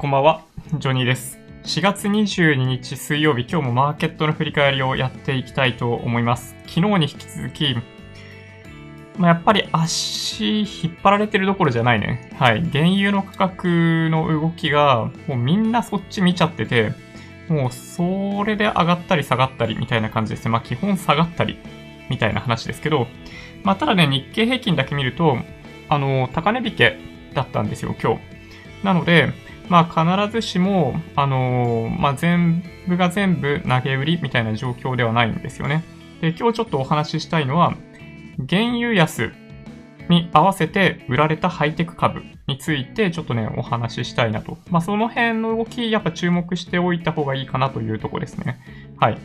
こんばんは、ジョニーです。4月22日水曜日、今日もマーケットの振り返りをやっていきたいと思います。昨日に引き続き、まあ、やっぱり足引っ張られてるどころじゃないね。はい。原油の価格の動きが、もうみんなそっち見ちゃってて、もうそれで上がったり下がったりみたいな感じですね。まあ基本下がったりみたいな話ですけど、まあただね、日経平均だけ見ると、あの、高値引けだったんですよ、今日。なので、まあ必ずしも、あのまあ全部が全部投げ売りみたいな状況ではないんですよね。で、今日ちょっとお話ししたいのは、原油安に合わせて売られたハイテク株についてちょっとね、お話ししたいなと。まあその辺の動き、やっぱ注目しておいた方がいいかなというところですね。はい。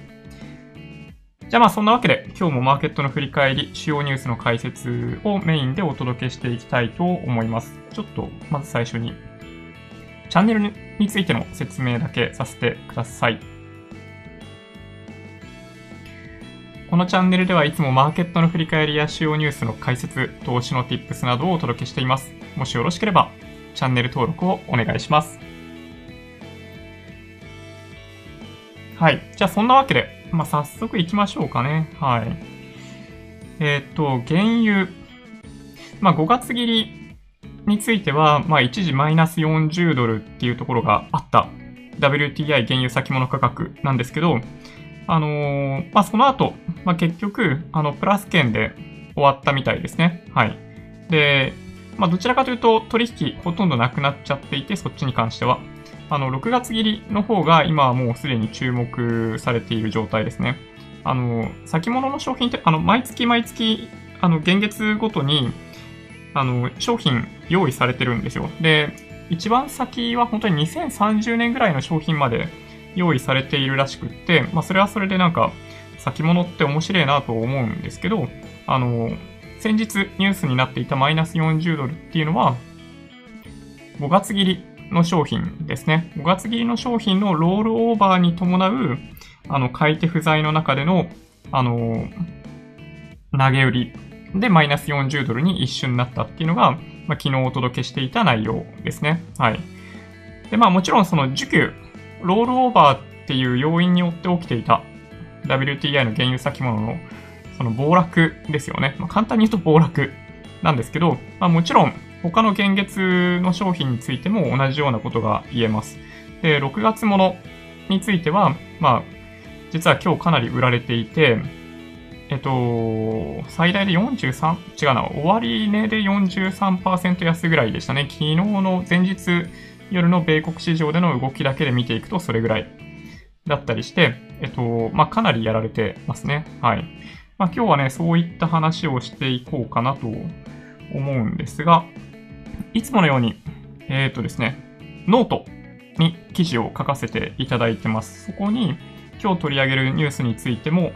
じゃあまあそんなわけで今日もマーケットの振り返り、主要ニュースの解説をメインでお届けしていきたいと思います。ちょっとまず最初にチャンネルについての説明だけさせてください。このチャンネルではいつもマーケットの振り返りや主要ニュースの解説、投資の Tips などをお届けしています。もしよろしければチャンネル登録をお願いします。はい。じゃあそんなわけで、まあ、早速行きましょうかね。はい。えっ、と、原油。まあ、5月切りについては、まあ、一時マイナス40ドルっていうところがあった WTI 原油先物価格なんですけど、あのー、まあ、その後、まあ、結局、あの、プラス圏で終わったみたいですね。はい。で、まあ、どちらかというと、取引ほとんどなくなっちゃっていて、そっちに関しては。あの、6月切りの方が今はもうすでに注目されている状態ですね。あの、先物の商品って、あの、毎月毎月、あの、現月ごとに、あの、商品用意されてるんですよ。で、一番先は本当に2030年ぐらいの商品まで用意されているらしくって、まあ、それはそれでなんか、先物って面白いなと思うんですけど、あの、先日ニュースになっていたマイナス40ドルっていうのは、5月切りの商品ですね。5月切りの商品のロールオーバーに伴う、あの、買い手不在の中での、あの、投げ売りでマイナス40ドルに一瞬なったっていうのが、まあ、昨日お届けしていた内容ですね。はい。で、まあもちろんその需給、ロールオーバーっていう要因によって起きていた WTI の原油先物のその暴落ですよね。まあ、簡単に言うと暴落なんですけど、まあ、もちろん他の現月の商品についても同じようなことが言えます。で、6月ものについては、まあ、実は今日かなり売られていて、えっと、最大で43、違うな、終値で43%安ぐらいでしたね。昨日の前日夜の米国市場での動きだけで見ていくとそれぐらいだったりして、えっと、まあ、かなりやられてますね。はい。まあ、今日はね、そういった話をしていこうかなと思うんですが、いつものように、えっ、とですね、ノートに記事を書かせていただいてます。そこに今日取り上げるニュースについても、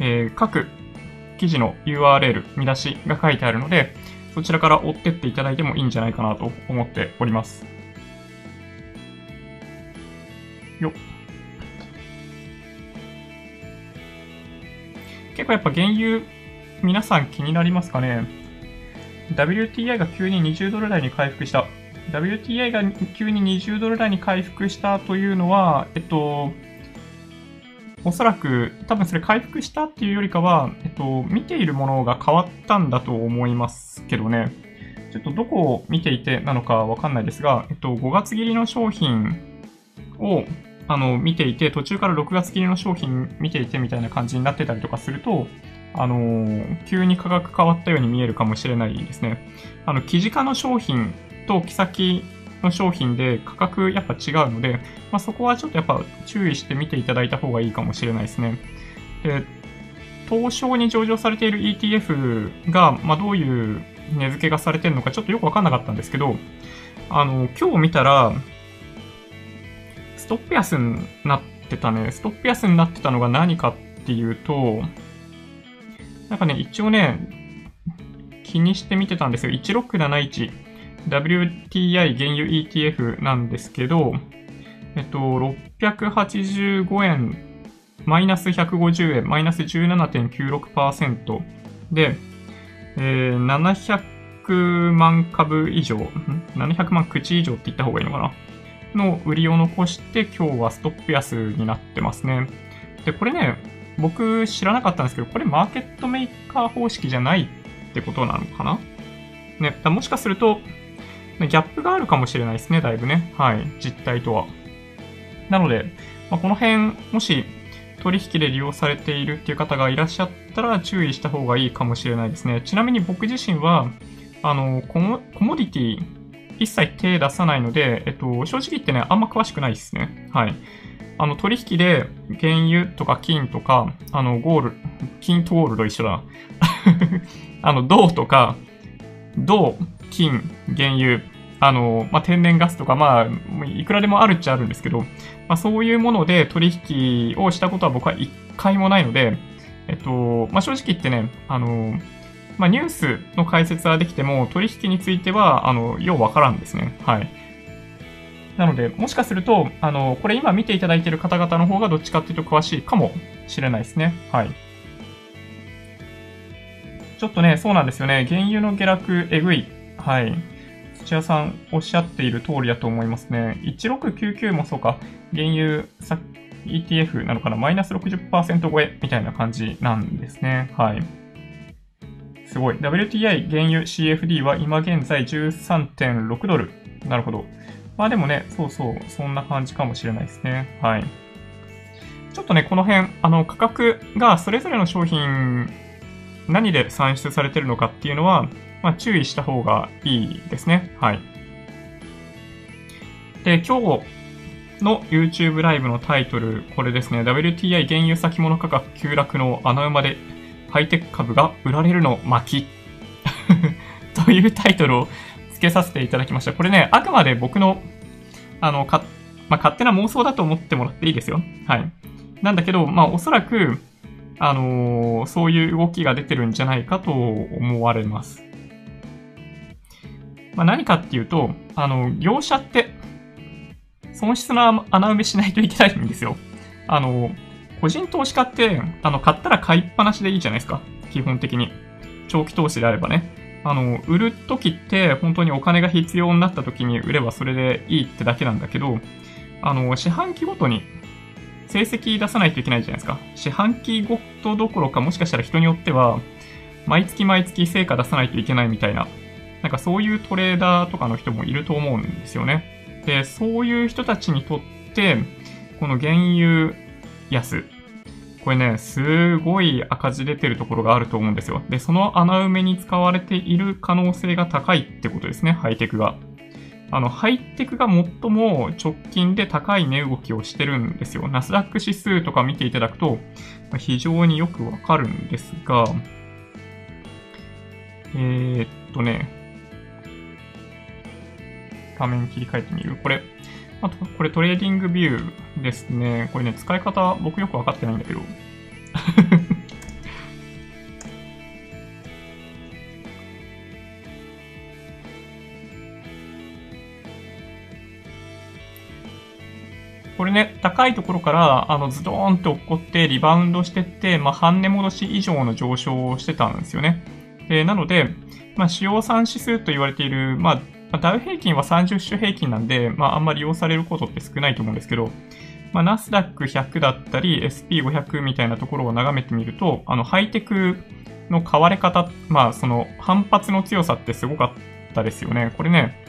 えー、各記事の URL、見出しが書いてあるので、そちらから追ってっていただいてもいいんじゃないかなと思っております。よ。結構やっぱ原油、皆さん気になりますかね ?WTI が急に20ドル台に回復した。WTI が急に20ドル台に回復したというのは、えっと、おそらく、多分それ回復したっていうよりかは、えっと、見ているものが変わったんだと思いますけどね。ちょっとどこを見ていてなのかわかんないですが、えっと、5月切りの商品を、あの、見ていて、途中から6月切りの商品見ていてみたいな感じになってたりとかすると、あの、急に価格変わったように見えるかもしれないですね。あの、記事化の商品と木先の商品で価格やっぱ違うので、まあ、そこはちょっとやっぱ注意して見ていただいた方がいいかもしれないですね。で、東証に上場されている ETF が、まあ、どういう値付けがされてるのかちょっとよくわかんなかったんですけど、あの、今日見たら、ストップ安になってたね。ストップ安になってたのが何かっていうと、なんかね、一応ね、気にして見てたんですよ。1671 WTI 原油 ETF なんですけど、えっと、685円、マイナス150円、マイナス17.96%で、えー、700万株以上、700万口以上って言った方がいいのかな？の売りを残して今日はストップ安になってますね。で、これね、僕知らなかったんですけど、これマーケットメーカー方式じゃないってことなのかな？ね、もしかすると、ギャップがあるかもしれないですね、だいぶね。はい、実態とは。なので、まあ、この辺、もし取引で利用されているっていう方がいらっしゃったら注意した方がいいかもしれないですね。ちなみに僕自身は、あの、コモコモディティ、一切手出さないので、えっと、正直言ってね、あんま詳しくないですね。はい。あの、取引で原油とか金とか、あの、ゴール、金とゴールド一緒だ。あの、銅とか、銅、金、原油、あの、まあ、天然ガスとか、まあ、いくらでもあるっちゃあるんですけど、まあ、そういうもので取引をしたことは僕は一回もないので、えっと、まあ、正直言ってね、あの、まあ、ニュースの解説はできても、取引については、あの、ようわからんですね。はい。なので、もしかすると、あの、これ今見ていただいている方々の方がどっちかっていうと詳しいかもしれないですね。はい。ちょっとね、そうなんですよね。原油の下落、えぐい。はい。土屋さんおっしゃっている通りだと思いますね。1699もそうか。原油 ETF なのかなマイナス60%超えみたいな感じなんですね。はい。すごい。WTI 原油 CFD は今現在13.6ドル。なるほど。まあでもね、そうそう、そんな感じかもしれないですね。はい。ちょっとね、この辺、あの、価格がそれぞれの商品、何で算出されてるのかっていうのは、まあ、注意した方がいいですね。はい。で、今日の YouTube ライブのタイトル、これですね。WTI 原油先物価格急落の穴馬でハイテク株が売られるの巻 というタイトルを付けさせていただきました。これね、あくまで僕の、あの、か、まあ、勝手な妄想だと思ってもらっていいですよ。はい。なんだけど、まあ、おそらく、あのー、そういう動きが出てるんじゃないかと思われます。まあ、何かっていうと、あの、業者って、損失の穴埋めしないといけないんですよ。あの、個人投資家って、あの、買ったら買いっぱなしでいいじゃないですか。基本的に。長期投資であればね。あの、売るときって本当にお金が必要になったときに売ればそれでいいってだけなんだけど、あの、四半期ごとに成績出さないといけないじゃないですか。四半期ごとどころかもしかしたら人によっては、毎月毎月成果出さないといけないみたいな、なんかそういうトレーダーとかの人もいると思うんですよね。で、そういう人たちにとって、この原油安これね、すごい赤字出てるところがあると思うんですよ。で、その穴埋めに使われている可能性が高いってことですね、ハイテクが。あの、ハイテクが最も直近で高い値動きをしてるんですよ。ナスダック指数とか見ていただくと、非常によくわかるんですが、えー、っとね、画面切り替えてみる。これ、あと、これトレーディングビューですね。これね、使い方僕よくわかってないんだけど。これね、高いところから、あの、ズドーンって落っこってリバウンドしてって、まあ、半値戻し以上の上昇をしてたんですよね。で、なので、まあ、主要産指数と言われている、まあ、まあ、ダウ平均は30種平均なんで、まあ、あんまり利用されることって少ないと思うんですけど、まあ、ナスダック100だったり、SP500 みたいなところを眺めてみると、あの、ハイテクの買われ方、まあ、その、反発の強さってすごかったですよね。これね、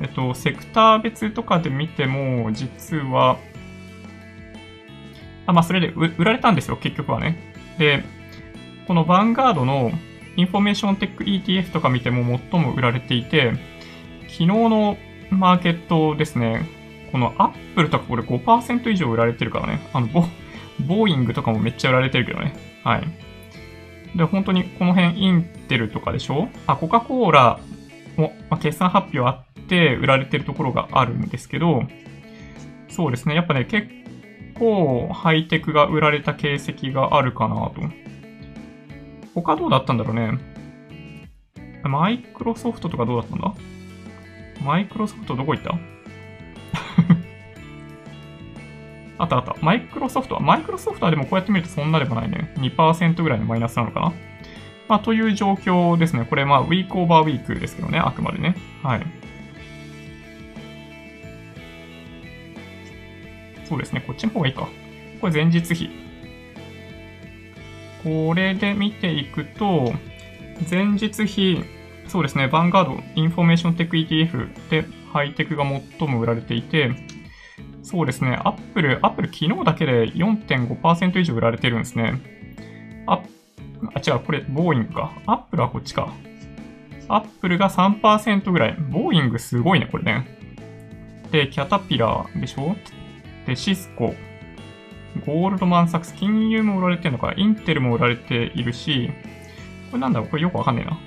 えっと、セクター別とかで見ても、実は、あ、まあ、それで売られたんですよ、結局はね。で、このヴァンガードのインフォメーションテック ETF とか見ても最も売られていて、昨日のマーケットですね、このアップルとかこれ5%以上売られてるからね。あの、ボ、ボーイングとかもめっちゃ売られてるけどね。はい。で、本当にこの辺インテルとかでしょ？あ、コカ・コーラも、まあ、決算発表あって売られてるところがあるんですけど、そうですね。やっぱね、結構ハイテクが売られた形跡があるかなと。他どうだったんだろうね。マイクロソフトとかどうだったんだ？マイクロソフトどこ行った？あったあった。マイクロソフトは、マイクロソフトはでもこうやって見るとそんなでもないね。2%ぐらいのマイナスなのかな？まあ、という状況ですね。これ、まあ、 week over week ですけどね、あくまでね。はい。そうですね。こっちの方がいいか。これ前日比。これで見ていくと、前日比、そうですね、ヴァンガード、インフォメーションテック ETF でハイテクが最も売られていて、そうですね、アップル、アップル昨日だけで4.5%以上売られてるんですね。あ、あ、違う、これ、ボーイングか。アップルはこっちか。アップルが3%ぐらい。ボーイングすごいね、これね。で、キャタピラーでしょ？で、シスコ、ゴールドマンサックス、金融も売られてるのか、インテルも売られているし、これなんだろう？これよくわかんねえな。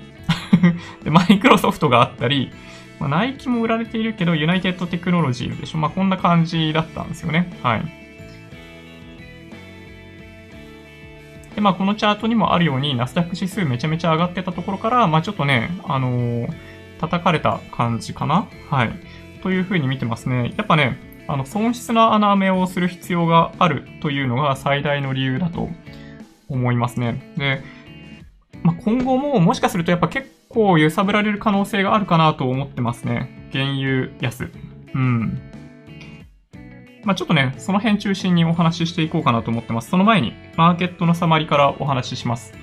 で、マイクロソフトがあったり、まあ、ナイキも売られているけど、ユナイテッドテクノロジーでしょまあ、こんな感じだったんですよね。はい。で、まあ、このチャートにもあるように、ナスダック指数めちゃめちゃ上がってたところから、まあ、ちょっとね、あのー、叩かれた感じかなはい。というふうに見てますね。やっぱね、あの、損失な穴埋めをする必要があるというのが最大の理由だと思いますね。で、まあ、今後ももしかするとやっぱ結構揺さぶられる可能性があるかなと思ってますね。原油安。うん。まあ、ちょっとね、その辺中心にお話ししていこうかなと思ってます。その前に、マーケットのサマリからお話しします。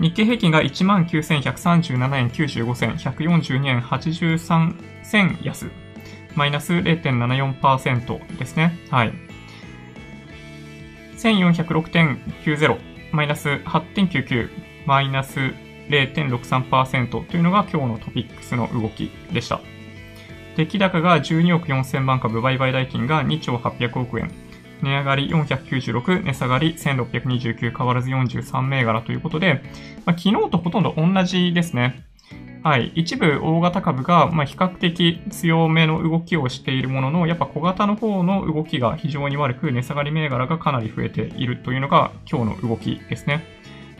日経平均が19,137円95銭、142円83銭安。マイナス0.74%ですね。はい。1406.90、マイナス8.99、マイナス0.63%というのが今日のトピックスの動きでした。出来高が12億4000万株、売買代金が2兆800億円。値上がり496、値下がり1629、変わらず43銘柄ということで、まあ、昨日とほとんど同じですね。はい。一部大型株が、ま比較的強めの動きをしているものの、やっぱ小型の方の動きが非常に悪く、値下がり銘柄がかなり増えているというのが今日の動きですね。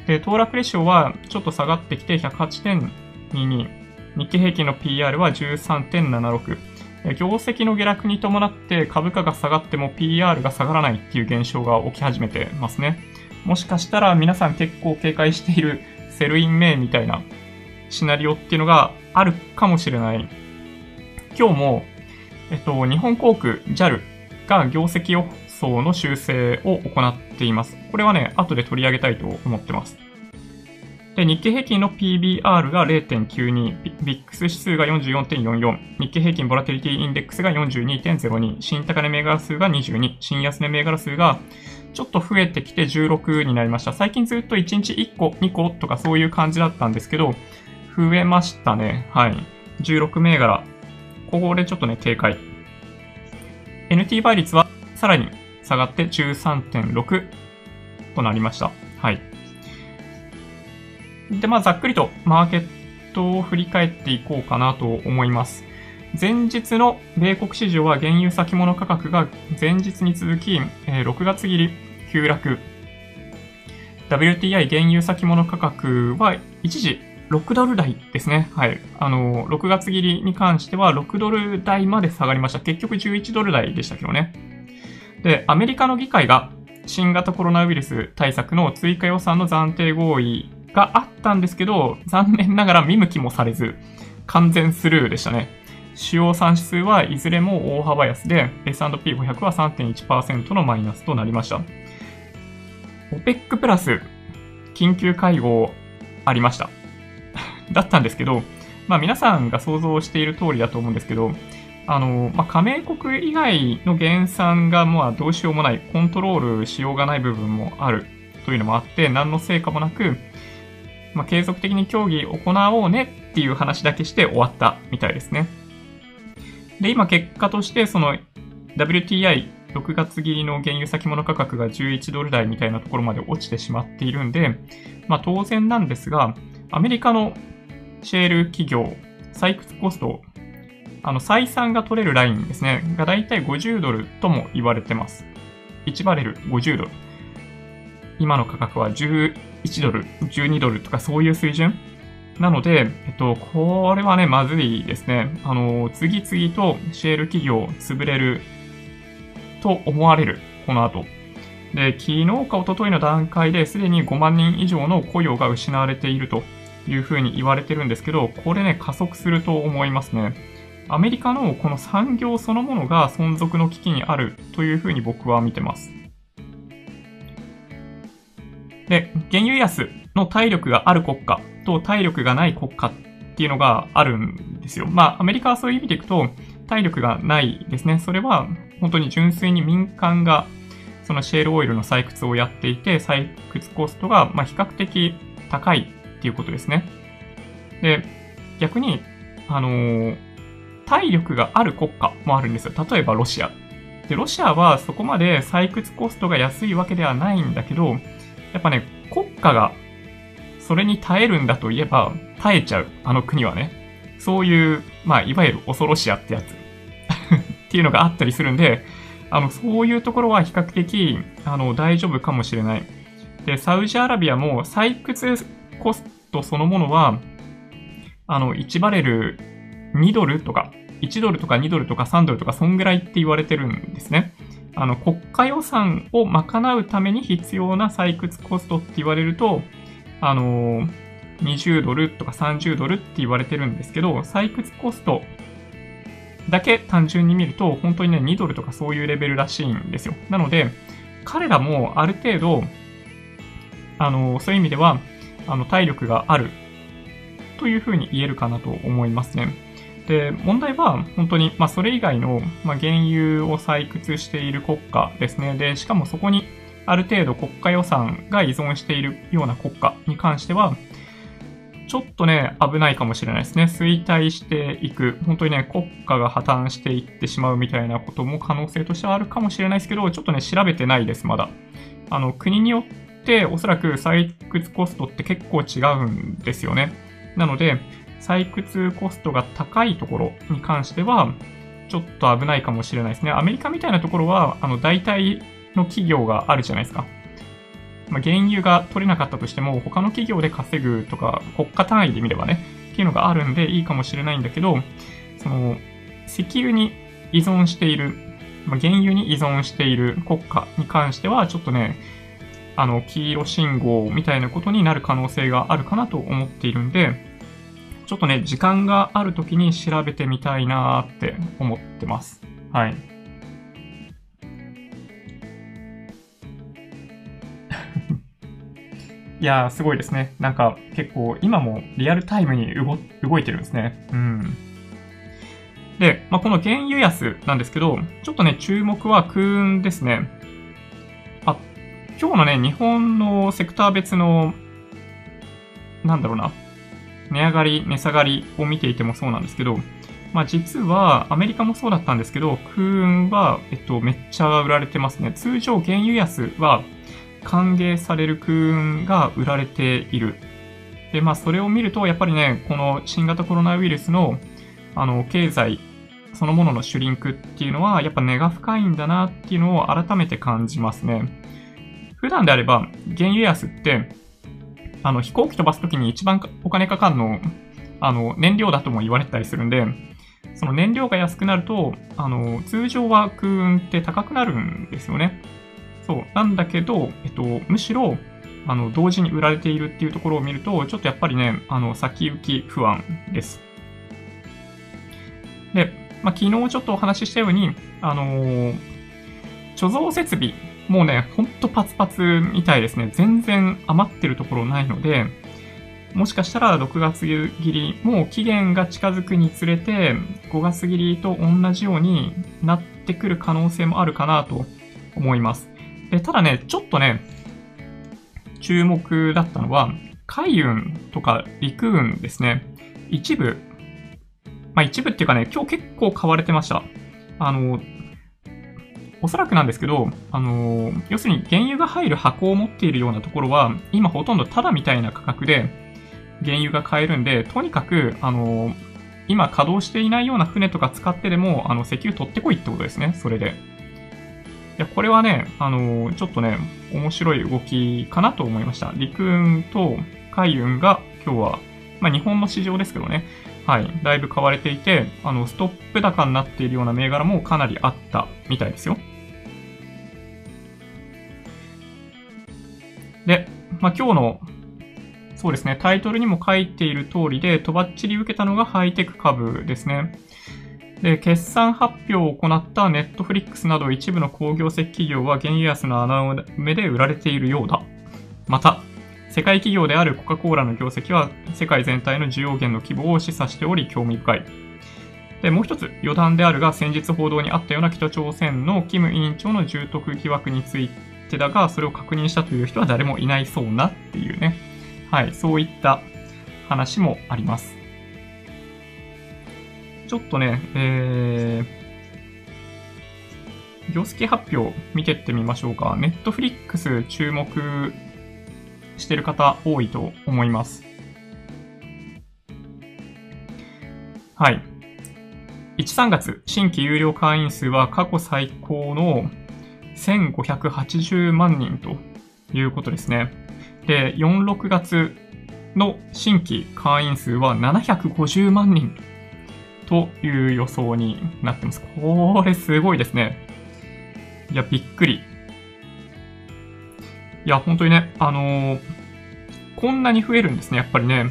で、騰落レシオはちょっと下がってきて108.22。日経平均の PR は13.76。業績の下落に伴って株価が下がっても PR が下がらないっていう現象が起き始めてますね。もしかしたら皆さん結構警戒している Sell in May みたいなシナリオっていうのがあるかもしれない。今日も、えっと、日本航空 JAL が業績予想の修正を行っています。これはね、後で取り上げたいと思ってます。で、日経平均の PBR が0.92、ビックス指数が44.44、日経平均ボラテリティインデックスが42.02、新高値銘柄数が22、新安値銘柄数がちょっと増えてきて16になりました。最近ずっと1日1個、2個とかそういう感じだったんですけど、増えましたね。はい。16銘柄。ここでちょっとね、警戒。NT 倍率はさらに下がって13.6となりました。はい。で、まあ、ざっくりとマーケットを振り返っていこうかなと思います。前日の米国市場は原油先物価格が前日に続き、え6月切り急落。WTI 原油先物価格は一時6ドル台ですね。はい。あの、6月切りに関しては6ドル台まで下がりました。結局11ドル台でしたけどね。で、アメリカの議会が新型コロナウイルス対策の追加予算の暫定合意があったんですけど、残念ながら見向きもされず、完全スルーでしたね。主要産指数はいずれも大幅安で、S&P500 は3.1%のマイナスとなりました。OPEC プラス緊急会合ありました。だったんですけど、まあ皆さんが想像している通りだと思うんですけど、あの、まあ、加盟国以外の減産がまあどうしようもない、コントロールしようがない部分もあるというのもあって、何の成果もなく、まあ、継続的に協議行おうねっていう話だけして終わったみたいですね。で、今結果として、その WTI6 月切りの原油先物価格が11ドル台みたいなところまで落ちてしまっているんで、まあ当然なんですが、アメリカのシェール企業、採掘コスト、あの、採算が取れるラインですね、がだいたい50ドルとも言われてます。1バレル50ドル。今の価格は11ドル、12ドルとかそういう水準なので、えっと、これはね、まずいですね。あの、次々とシェール企業潰れると思われる、この後。で、昨日か一昨日の段階ですでに5万人以上の雇用が失われているというふうに言われてるんですけど、これね、加速すると思いますね。アメリカのこの産業そのものが存続の危機にあるというふうに僕は見てます。で、原油安の体力がある国家と体力がない国家っていうのがあるんですよ。まあ、アメリカはそういう意味でいくと、体力がないですね。それは本当に純粋に民間がそのシェールオイルの採掘をやっていて、採掘コストがま比較的高いっていうことですね。で、逆に、あのー、体力がある国家もあるんですよ。例えばロシア。で、ロシアはそこまで採掘コストが安いわけではないんだけど、やっぱね、国家がそれに耐えるんだといえば、耐えちゃう。あの国はね。そういう、まあ、いわゆる恐ろしやってやつ っていうのがあったりするんで、あの、そういうところは比較的、あの、大丈夫かもしれない。で、サウジアラビアも採掘コストそのものは、あの、1バレル2ドルとか、1ドルとか2ドルとか3ドルとか、そんぐらいって言われてるんですね。あの、国家予算を賄うために必要な採掘コストって言われると、あの、20ドルとか30ドルって言われてるんですけど、採掘コストだけ単純に見ると、本当にね、2ドルとかそういうレベルらしいんですよ。なので、彼らもある程度、あの、そういう意味では、あの、体力があるというふうに言えるかなと思いますね。で、問題は本当に、まあ、それ以外の、まあ、原油を採掘している国家ですね。で、しかもそこにある程度国家予算が依存しているような国家に関しては、ちょっとね、危ないかもしれないですね。衰退していく。本当にね、国家が破綻していってしまうみたいなことも可能性としてはあるかもしれないですけど、ちょっとね、調べてないです、まだ。あの、国によっておそらく採掘コストって結構違うんですよね。なので、採掘コストが高いところに関しては、ちょっと危ないかもしれないですね。アメリカみたいなところは、あの、大体の企業があるじゃないですか。まあ、原油が取れなかったとしても、他の企業で稼ぐとか、国家単位で見ればね、っていうのがあるんでいいかもしれないんだけど、その、石油に依存している、まあ、原油に依存している国家に関しては、ちょっとね、あの、黄色信号みたいなことになる可能性があるかなと思っているんで、ちょっとね、時間がある時に調べてみたいなって思ってます。はい。いやー、すごいですね。なんか、結構、今もリアルタイムに動いてるんですね。うん。で、まあ、この原油安なんですけど、ちょっとね、注目は空運ですね。あ、今日のね、日本のセクター別の、なんだろうな、値上がり、値下がりを見ていてもそうなんですけど、まあ実はアメリカもそうだったんですけど、空運は、えっと、めっちゃ売られてますね。通常原油安は歓迎される空運が売られている。で、まあそれを見ると、やっぱりね、この新型コロナウイルスの、あの、経済そのもののシュリンクっていうのは、やっぱ根が深いんだなっていうのを改めて感じますね。普段であれば、原油安って、あの、飛行機飛ばすときに一番お金かかるの、あの、燃料だとも言われてたりするんで、その燃料が安くなると、あの、通常は空運って高くなるんですよね。そう。なんだけど、えっと、むしろ、あの、同時に売られているっていうところを見ると、ちょっとやっぱりね、あの、先行き不安です。で、まあ、昨日ちょっとお話ししたように、あの、貯蔵設備、もうね、ほんとパツパツみたいですね。全然余ってるところないので、もしかしたら6月切り、もう期限が近づくにつれて、5月切りと同じようになってくる可能性もあるかなと思います。で、ただね、ちょっとね、注目だったのは、海運とか陸運ですね。一部、まあ一部っていうかね、今日結構買われてました。あの、おそらくなんですけど、あの要するに原油が入る箱を持っているようなところは、今ほとんどタダみたいな価格で原油が買えるんで、とにかく、あの今稼働していないような船とか使ってでも、あの、石油取ってこいってことですね、それで。いや、これはね、あのー、ちょっとね、面白い動きかなと思いました。陸運と海運が今日は、まあ日本の市場ですけどね、はい、だいぶ買われていて、あの、ストップ高になっているような銘柄もかなりあったみたいですよ。で、まあ今日の、そうですね、タイトルにも書いている通りで、とばっちり受けたのがハイテク株ですね。で、決算発表を行ったネットフリックスなど一部の工業績企業は原油安の穴埋めで売られているようだ。また、世界企業であるコカ・コーラの業績は世界全体の需要減の規模を示唆しており興味深い。で、もう一つ余談であるが先日報道にあったような北朝鮮のキム委員長の重篤疑惑についてだが、それを確認したという人は誰もいないそうなっていうね。はい、そういった話もあります。ちょっとね、えー、業績発表見てってみましょうか。ネットフリックス注目してる方多いと思います。はい。1、3月、新規有料会員数は過去最高の1580万人ということですね。で、4、6月の新規会員数は750万人という予想になってます。これすごいですね。いや、びっくり。いや、本当にね、あのー、こんなに増えるんですね、やっぱりね。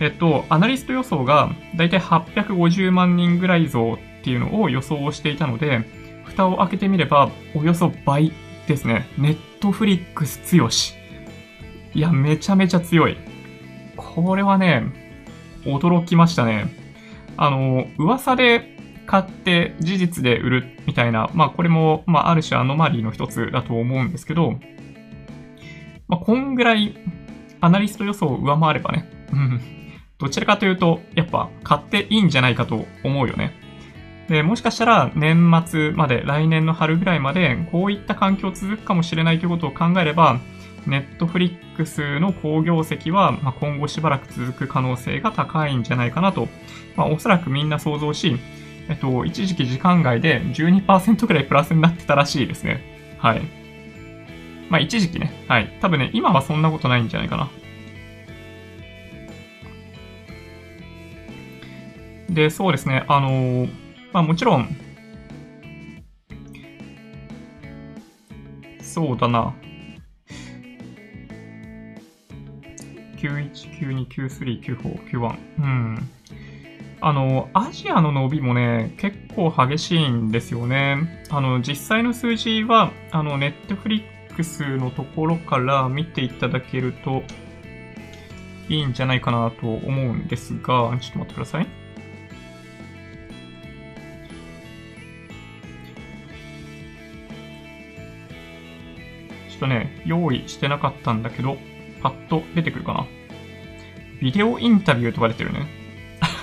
えっと、アナリスト予想がだいたい850万人ぐらい増っていうのを予想していたので、蓋を開けてみれば、およそ倍ですね。ネットフリックス強し。いや、めちゃめちゃ強い。これはね、驚きましたね。あの、噂で買って事実で売るみたいな、まあこれも、まあある種アノマリーの一つだと思うんですけど、まあこんぐらいアナリスト予想を上回ればね、うん。どちらかというと、やっぱ買っていいんじゃないかと思うよね。で、もしかしたら年末まで、来年の春ぐらいまで、こういった環境続くかもしれないということを考えれば、ネットフリックスの好業績は、まあ、今後しばらく続く可能性が高いんじゃないかなと、まあ、おそらくみんな想像し、えっと、一時期時間外で12%くらいプラスになってたらしいですね。はい。まあ、一時期ね。はい。多分ね、今はそんなことないんじゃないかな。で、そうですね。あのー、まあもちろん、そうだな。91、92、93、94、91。うん。あの、アジアの伸びもね、結構激しいんですよね。あの、実際の数字は、あの、ネットフリックスのところから見ていただけるといいんじゃないかなと思うんですが、ちょっと待ってください。とね、用意してなかったんだけど、パッと出てくるかな。ビデオインタビューとか出てるね。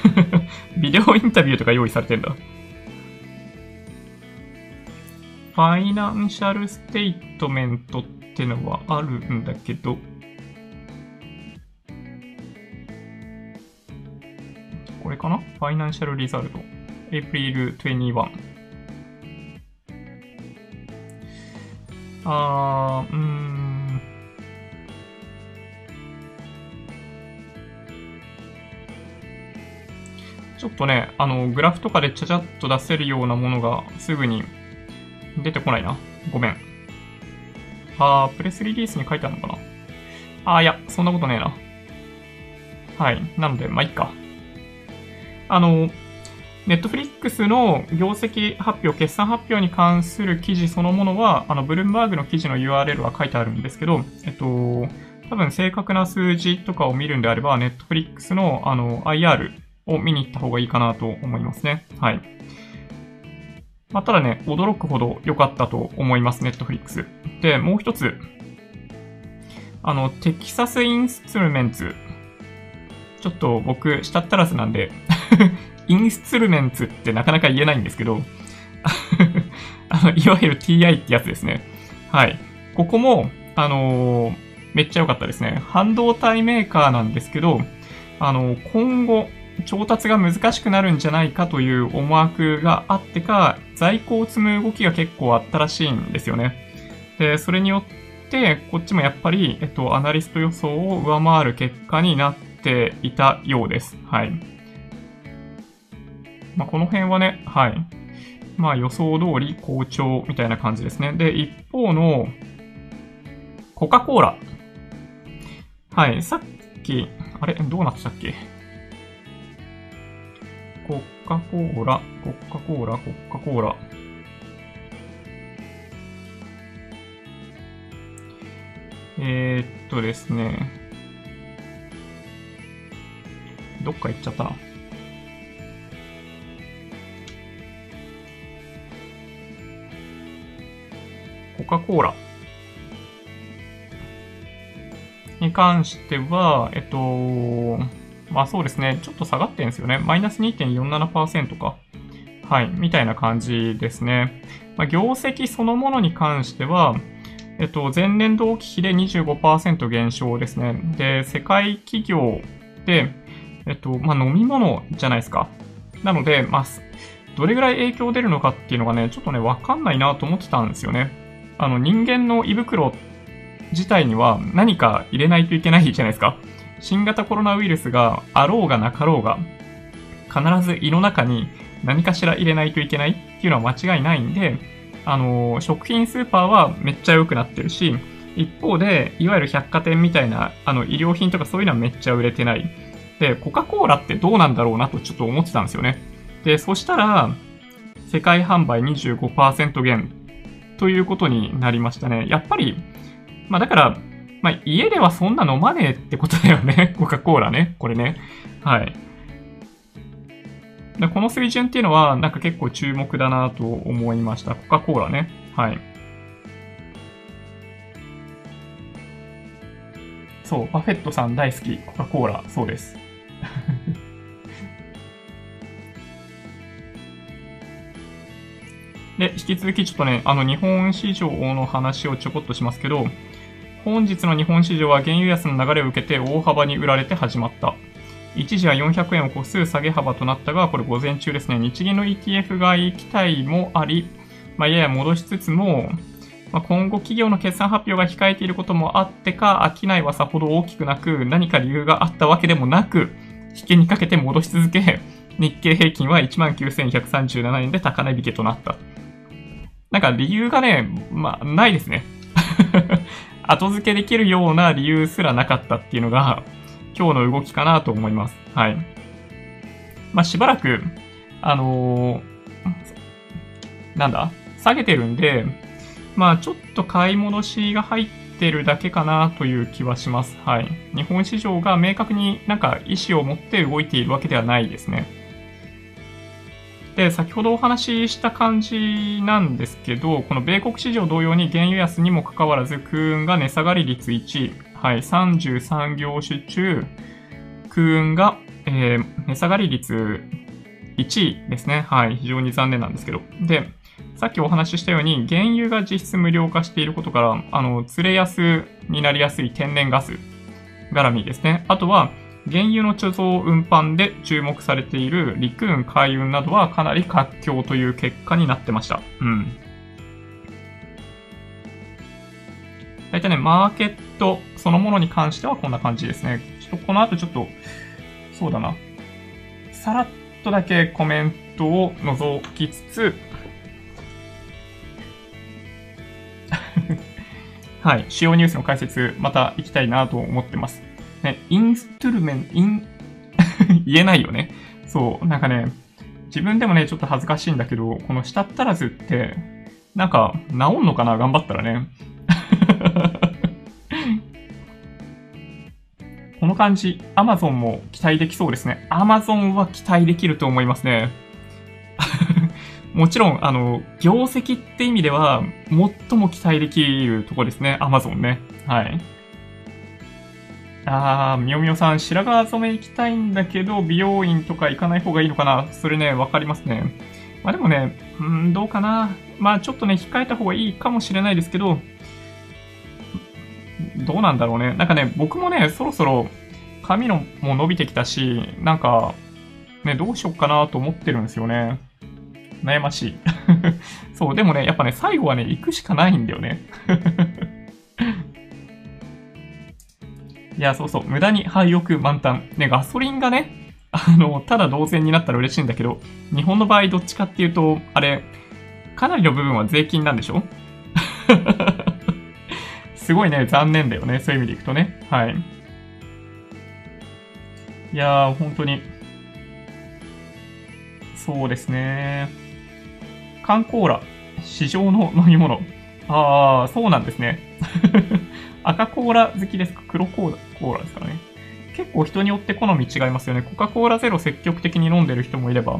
ビデオインタビューとか用意されてんだ。 financial statement ってのはあるんだけど、これかな？ファイナンシャルリザルト。April 21。あー、うーん。ちょっとね、あの、グラフとかでちゃちゃっと出せるようなものがすぐに出てこないな。ごめん。あー、プレスリリースに書いてあるのかなあー、いや、そんなことねえな。はい。なので、まあ、いっか。あの、ネットフリックスの業績発表、決算発表に関する記事そのものは、あの、ブルームバーグの記事の URL は書いてあるんですけど、えっと、多分正確な数字とかを見るんであれば、ネットフリックスの、あの、IR を見に行った方がいいかなと思いますね。はい。まあ、ただね、驚くほど良かったと思います、ネットフリックス。で、もう一つ。あの、テキサスインストゥルメンツ。ちょっと僕、したったらずなんでインストゥルメンツってなかなか言えないんですけど あの、いわゆる TI ってやつですね。はい。ここも、あのー、めっちゃ良かったですね。半導体メーカーなんですけど、あのー、今後、調達が難しくなるんじゃないかという思惑があってか、在庫を積む動きが結構あったらしいんですよね。で、それによって、こっちもやっぱり、えっと、アナリスト予想を上回る結果になっていたようです。はい。まあ、この辺はね、はい。まあ、予想通り好調みたいな感じですね。で、一方の、コカ・コーラ。はい。さっき、あれどうなってたっけ？コカ・コーラ、コカ・コーラ、コカ・コーラ。えー、っとですね。どっか行っちゃったな。コカ・コーラに関しては、えっと、まあそうですね、ちょっと下がってんですよね。マイナス2.47%か。はい、みたいな感じですね。まあ、業績そのものに関しては、えっと、前年同期比で25%減少ですね。で、世界企業で、えっと、まあ、飲み物じゃないですか。なので、まあ、どれぐらい影響出るのかっていうのがね、ちょっとね、わかんないなと思ってたんですよね。あの、人間の胃袋自体には何か入れないといけないじゃないですか。新型コロナウイルスがあろうがなかろうが、必ず胃の中に何かしら入れないといけないっていうのは間違いないんで、あの、食品スーパーはめっちゃ良くなってるし、一方で、いわゆる百貨店みたいな、あの、医療品とかそういうのはめっちゃ売れてない。で、コカ・コーラってどうなんだろうなとちょっと思ってたんですよね。で、そしたら、世界販売25%減ということになりましたね。やっぱり、まあだから、まあ家ではそんな飲まねえってことだよね。コカ・コーラね。これね。はい。この水準っていうのは、なんか結構注目だなと思いました。コカ・コーラね。はい。そう、バフェットさん大好き、コカ・コーラ。そうです。で、引き続きちょっとね、あの、日本市場の話をちょこっとしますけど、本日の日本市場は原油安の流れを受けて大幅に売られて始まった。一時は400円を超す下げ幅となったが、これ午前中ですね、日銀の ETF 買い期待もあり、まあ、やや戻しつつも、まあ、今後企業の決算発表が控えていることもあってか、商いはさほど大きくなく、何か理由があったわけでもなく、引けにかけて戻し続け、日経平均は19,137円で高値引けとなった。なんか理由がね、まあ、ないですね。後付けできるような理由すらなかったっていうのが、今日の動きかなと思います。はい。まあ、しばらく、あのー、なんだ？下げてるんで、まあ、ちょっと買い戻しが入ってるだけかなという気はします。はい。日本市場が明確になんか意思を持って動いているわけではないですね。で、先ほどお話しした感じなんですけど、この米国市場同様に原油安にもかかわらず、空運が値下がり率1位。はい、33業種中、空運が、えー、値下がり率1位ですね。はい、非常に残念なんですけど。で、さっきお話ししたように、原油が実質無料化していることから、あの、釣れ安になりやすい天然ガス絡みですね。あとは、原油の貯蔵運搬で注目されている陸運、海運などはかなり活況という結果になってました。うん。大体ね、マーケットそのものに関してはこんな感じですね。ちょっとこの後ちょっと、そうだな。さらっとだけコメントを覗きつつ、はい、主要ニュースの解説、また行きたいなと思ってます。ね、インストゥルメン、イン、言えないよね。そう、なんかね、自分でもね、ちょっと恥ずかしいんだけど、この舌ったらずって、なんか、治んのかな？頑張ったらね。この感じ、Amazon も期待できそうですね。Amazon は期待できると思いますね。もちろん、あの、業績って意味では、最も期待できるとこですね。Amazon ね。はい。あー、みよみよさん、白髪染め行きたいんだけど、美容院とか行かない方がいいのかな？それね、わかりますね。まあでもね、うん、どうかな？まあちょっとね、控えた方がいいかもしれないですけど、どうなんだろうね。なんかね、僕もね、そろそろ髪のも伸びてきたし、なんか、ね、どうしよっかなと思ってるんですよね。悩ましい。そう、でもね、やっぱね、最後はね、行くしかないんだよね。いや、そうそう、無駄に廃屋満タン。ね、ガソリンがね、あの、ただ同然になったら嬉しいんだけど、日本の場合どっちかっていうと、あれ、かなりの部分は税金なんでしょ？すごいね、残念だよね。そういう意味でいくとね。はい。いやー、本当に。そうですね。缶コーラ、市場の飲み物。ああ、そうなんですね。赤コーラ好きですか？黒コーラコーラですからね。結構人によって好み違いますよね。コカ・コーラゼロ積極的に飲んでる人もいれば、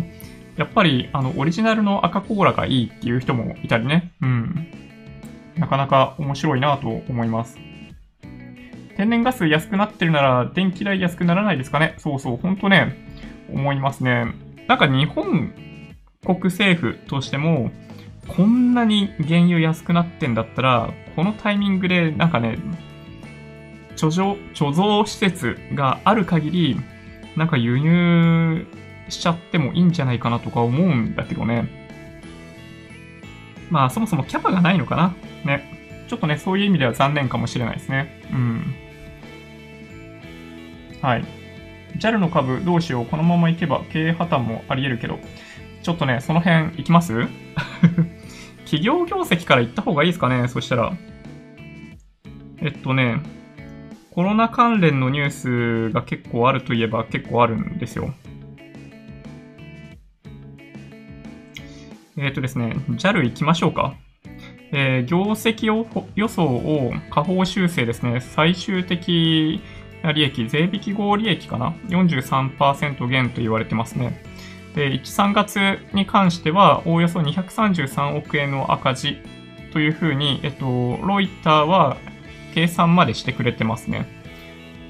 やっぱり、あの、オリジナルの赤コーラがいいっていう人もいたりね。うん。なかなか面白いなと思います。天然ガス安くなってるなら電気代安くならないですかね？そうそう、ほんとね、思いますね。なんか日本国政府としても、こんなに原油安くなってんだったら、このタイミングでなんかね、貯蔵、貯蔵施設がある限り、なんか輸入しちゃってもいいんじゃないかなとか思うんだけどね。まあそもそもキャパがないのかな。ね。ちょっとね、そういう意味では残念かもしれないですね。うん。はい。JAL の株どうしよう。このまま行けば経営破綻もあり得るけど。ちょっとね、その辺行きます？企業業績から行った方がいいですかね？そしたら。えっとね、コロナ関連のニュースが結構あるといえば結構あるんですよ。えっ、とですね、JAL 行きましょうか。えー、業績を予想を下方修正ですね。最終的利益、税引き後利益かな ?43% 減と言われてますね。で、1、3月に関しては、おおよそ233億円の赤字というふうに、えっと、ロイターは計算までしてくれてますね。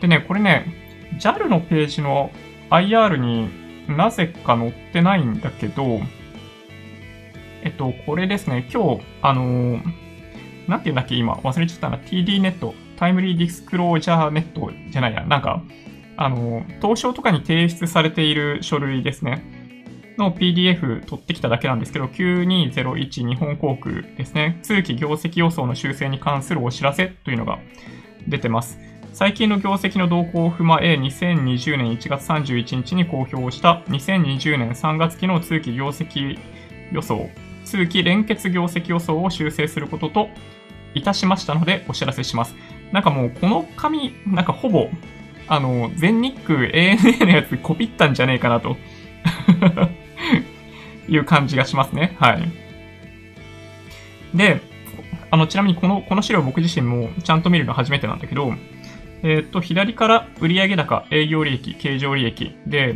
でね、これね、JAL のページの IR になぜか載ってないんだけど、えっと、これですね、今日、あのー、なんて言うんだっけ、今、忘れちゃったな、TD ネット、タイムリーディスクロージャーネットじゃないや、なんか、あのー、東証とかに提出されている書類ですね。の PDF 取ってきただけなんですけど、9201日本航空ですね。通期業績予想の修正に関するお知らせというのが出てます。最近の業績の動向を踏まえ、2020年1月31日に公表した2020年3月期の通期業績予想、通期連結業績予想を修正することといたしましたのでお知らせします。なんかもうこの紙、なんかほぼ、あの、全日空 ANA のやつコピったんじゃねえかなと いう感じがしますね。はい。で、あの、ちなみにこの、この資料僕自身もちゃんと見るの初めてなんだけど、えっ、と、左から売上高、営業利益、経常利益で、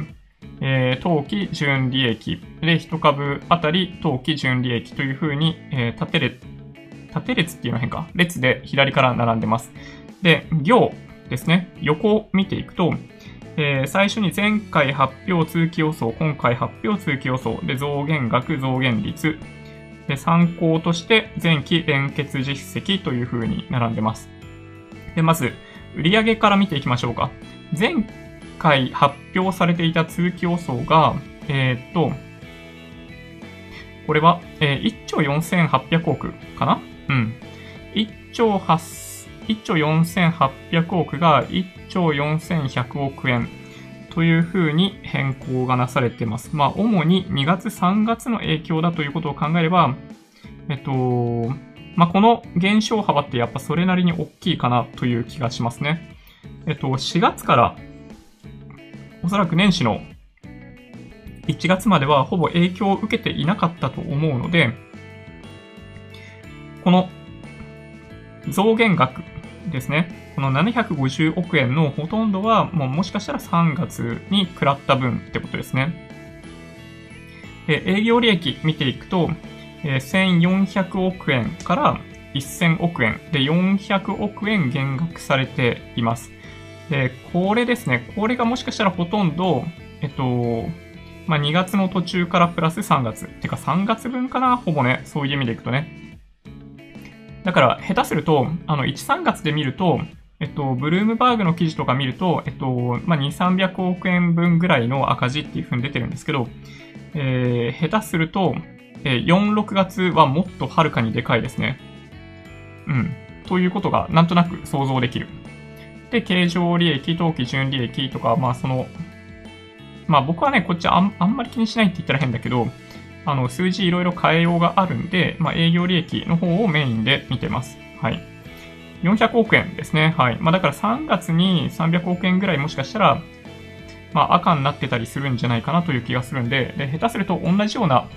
えー、当期純利益で、1株あたり当期純利益というふうに、えー、縦列、縦列っていうの変か？列で左から並んでます。で、行ですね。横を見ていくと、えー、最初に前回発表通期予想、今回発表通期予想で増減額、増減率で参考として前期連結実績という風に並んでます。で、まず、売上から見ていきましょうか。前回発表されていた通期予想が、えー、っと、これは、えー、1兆4800億かな？うん。1兆8 1兆4800億が1兆4100億円というふうに変更がなされています。まあ、主に2月3月の影響だということを考えれば、えっと、まあ、この減少幅ってやっぱそれなりに大きいかなという気がしますね。えっと、4月からおそらく年始の1月まではほぼ影響を受けていなかったと思うので、この増減額ですね。この750億円のほとんどは、もうもしかしたら3月に食らった分ってことですね。で営業利益見ていくと、えー、1400億円から1000億円で400億円減額されています。で、これですね。これがもしかしたらほとんど、えっと、まあ、2月の途中からプラス3月。てか3月分かな？ほぼね。そういう意味でいくとね。だから、下手すると、あの、1、3月で見ると、えっと、ブルームバーグの記事とか見ると、えっと、まあ、2、300億円分ぐらいの赤字っていう風に出てるんですけど、えー、下手すると、えー、4、6月はもっとはるかにでかいですね。うん。ということが、なんとなく想像できる。で、経常利益、当期純利益とか、まあ、その、まあ、僕はね、こっちあんあんまり気にしないって言ったら変だけど、あの、数字いろいろ変えようがあるんで、まあ、営業利益の方をメインで見てます。はい。400億円ですね。はい。まあ、だから3月に300億円ぐらいもしかしたら、まあ、赤になってたりするんじゃないかなという気がするんで、で、下手すると同じような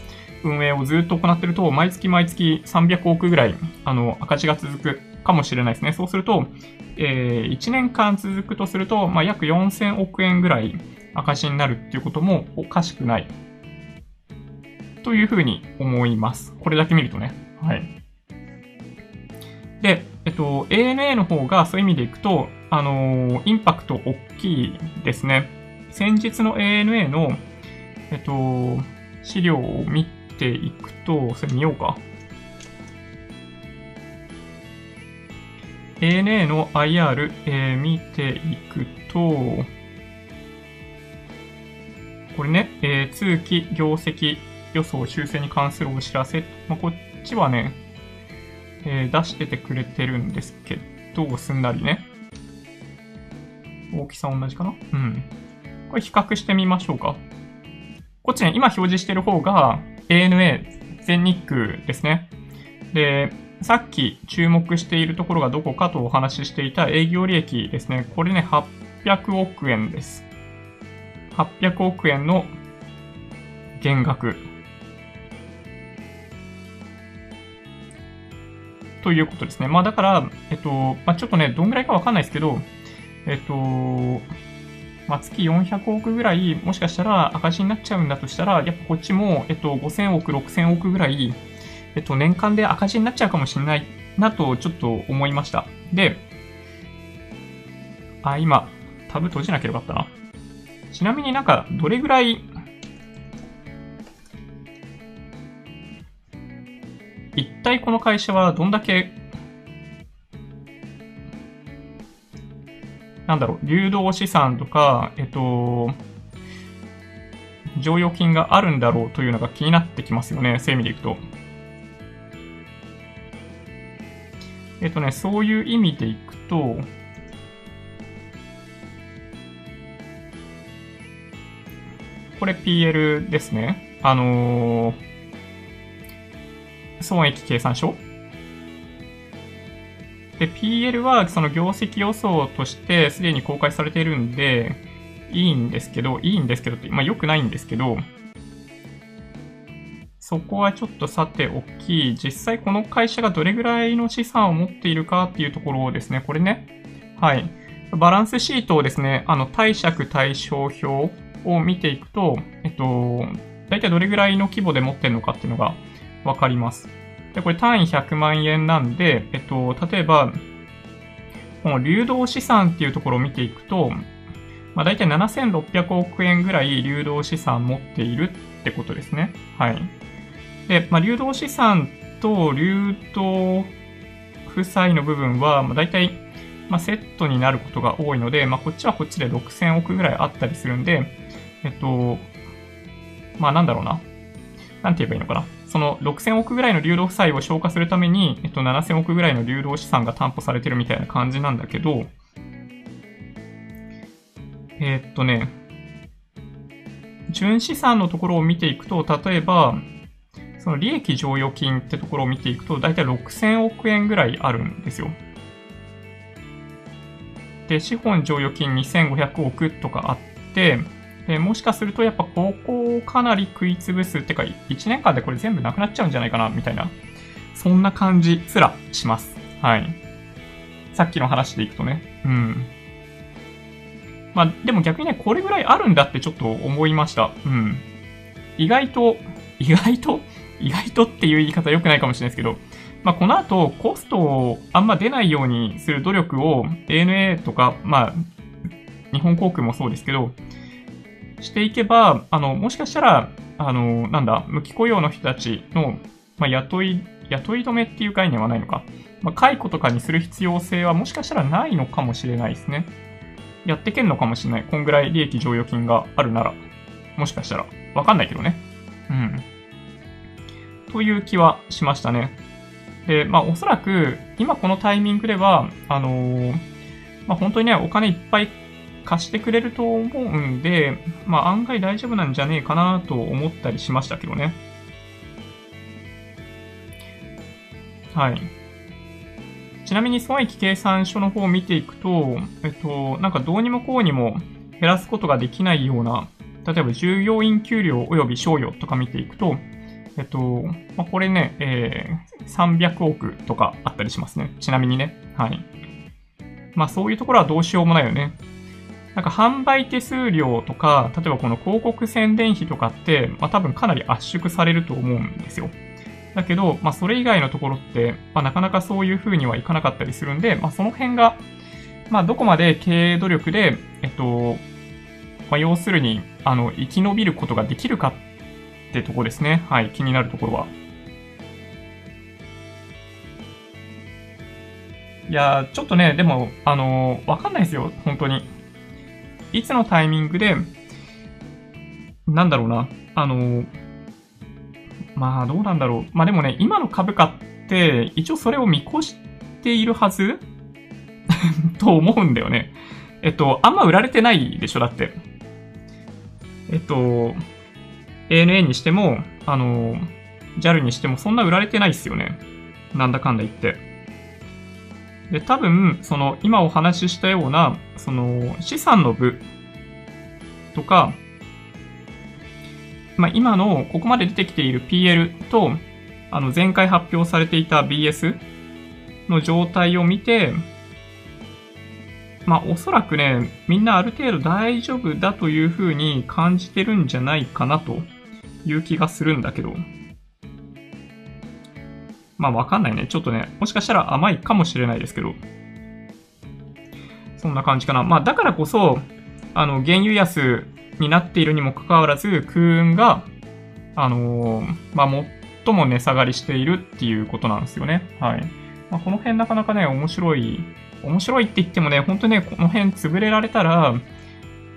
運営をずっと行ってると、毎月毎月300億ぐらい、あの、赤字が続くかもしれないですね。そうすると、えー、1年間続くとすると、まあ、約4000億円ぐらい赤字になるっていうこともおかしくない。というふうに思います。これだけ見るとね。はい。で、えっと、ANA の方がそういう意味でいくと、あのー、インパクト大きいですね。先日の ANA の、えっと、資料を見ていくと、それ見ようか。ANA の IR、えー、見ていくと、これね、えー、通期業績予想修正に関するお知らせ。まあ、こっちはね、えー、出しててくれてるんですけど、すんなりね。大きさ同じかな？うん。これ比較してみましょうか。こっちね、今表示してる方が ANA 全日空ですね。で、さっき注目しているところがどこかとお話ししていた営業利益ですね。これね、800億円です。800億円の減額。ということですね。まあだから、えっと、まあちょっとね、どんぐらいかわかんないですけど、えっと、まあ月400億ぐらい、もしかしたら赤字になっちゃうんだとしたら、やっぱこっちも、えっと、5000億、6000億ぐらい、えっと、年間で赤字になっちゃうかもしれないなと、ちょっと思いました。で、あ、今、タブ閉じなければよかったな。ちなみになんか、どれぐらい、体この会社はどんだけ、なんだろう、流動資産とか、えっと、剰余金があるんだろうというのが気になってきますよね、そういう意味でいくと。えっとね、そういう意味でいくと、これ PL ですね。あのー、損益計算書で、PL はその業績予想としてすでに公開されているんで、いいんですけど、いいんですけどって、まあ良くないんですけど、そこはちょっとさておき、実際この会社がどれぐらいの資産を持っているかっていうところをですね、これね、はい。バランスシートをですね、あの、貸借対照表を見ていくと、えっと、大体どれぐらいの規模で持ってるのかっていうのがわかります。で、これ単位100万円なんで、えっと、例えば、この流動資産っていうところを見ていくと、まあ、大体7600億円ぐらい流動資産持っているってことですね。はい。で、まあ、流動資産と流動負債の部分は、まあ、大体、まあ、セットになることが多いので、まあ、こっちはこっちで6000億ぐらいあったりするんで、えっと、まあ、なんだろうな。なんて言えばいいのかな。その6000億ぐらいの流動負債を消化するために、えっと、7000億ぐらいの流動資産が担保されてるみたいな感じなんだけど、えー、っとね、純資産のところを見ていくと、例えば、その利益剰余金ってところを見ていくと、だいたい6000億円ぐらいあるんですよ。で、資本剰余金2500億とかあって、でもしかするとやっぱここをかなり食いつぶす、ってか1年間でこれ全部なくなっちゃうんじゃないかな、みたいな、そんな感じすらします。はい。さっきの話でいくとね。うん。まあ、でも逆にね、これぐらいあるんだってちょっと思いました。うん。意外と、意外と？意外とっていう言い方良くないかもしれないですけど、まあ、この後、コストをあんま出ないようにする努力を ANA とか、まあ、日本航空もそうですけど、していけば、あの、もしかしたら、あの、なんだ、無期雇用の人たちの、まあ、雇い、雇い止めっていう概念はないのか。まあ、解雇とかにする必要性はもしかしたらないのかもしれないですね。やってけんのかもしれない。こんぐらい利益剰余金があるなら。もしかしたら。わかんないけどね。うん。という気はしましたね。で、まあおそらく今このタイミングでは、あのー、まあ本当にね、お金いっぱい貸してくれると思うんで、まあ案外大丈夫なんじゃねえかなと思ったりしましたけどね。はい。ちなみに損益計算書の方を見ていくと、えっと、なんかどうにもこうにも減らすことができないような、例えば従業員給料及び賞与とか見ていくと、えっと、まあ、これね、えー、300億とかあったりしますね。ちなみにね。はい。まあそういうところはどうしようもないよね。なんか販売手数料とか、例えばこの広告宣伝費とかって、まあ多分かなり圧縮されると思うんですよ。だけど、まあそれ以外のところって、まあなかなかそういう風にはいかなかったりするんで、まあその辺が、まあどこまで経営努力で、えっと、まあ要するに、あの、生き延びることができるかってとこですね。はい、気になるところは。いやちょっとね、でも、あの、わかんないですよ、本当に。いつのタイミングで、なんだろうな、あの、まあ、どうなんだろう。まあでもね、今の株価って、一応それを見越しているはず？と思うんだよね。えっと、あんま売られてないでしょ、だって。えっと、ANA にしても、あの、JAL にしてもそんな売られてないっすよね。なんだかんだ言って。で、多分、その、今お話ししたような、その、資産の部とか、まあ、今の、ここまで出てきている PL と、あの、前回発表されていた BS の状態を見て、まあ、おそらくね、みんなある程度大丈夫だというふうに感じてるんじゃないかなという気がするんだけど。まあわかんないね。ちょっとね、もしかしたら甘いかもしれないですけど。そんな感じかな。まあだからこそ、あの、原油安になっているにもかかわらず、空運が、あのー、まあ最も値下がりしているっていうことなんですよね。はい。まあ、この辺なかなかね、面白い。面白いって言ってもね、ほんとね、この辺潰れられたら、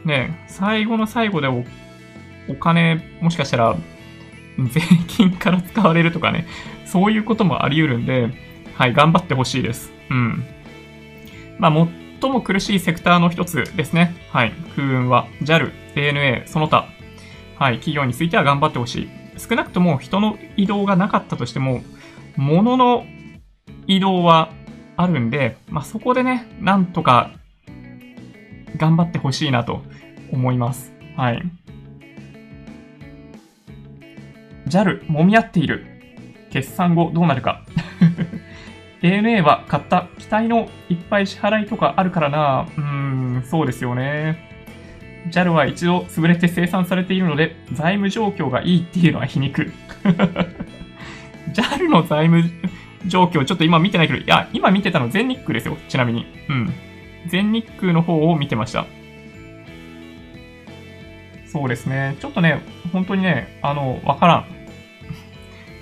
ね、最後の最後でおお金、もしかしたら、税金から使われるとかね、そういうこともあり得るんで、はい、頑張ってほしいです。うん。まあ、最も苦しいセクターの一つですね。はい。空運は JAL、ANA、その他、はい、企業については頑張ってほしい。少なくとも人の移動がなかったとしても、物の移動はあるんで、まあ、そこでね、なんとか頑張ってほしいなと思います。はい。JAL、揉み合っている。決算後どうなるか。ANA は買った期待のいっぱい支払いとかあるからな。うーん、そうですよね。JAL は一度潰れて生産されているので、財務状況がいいっていうのは皮肉。JAL の財務状況、ちょっと今見てないけど、いや、今見てたの全日空ですよ。ちなみに。うん。全日空の方を見てました。そうですね。ちょっとね、本当にね、あの、わからん。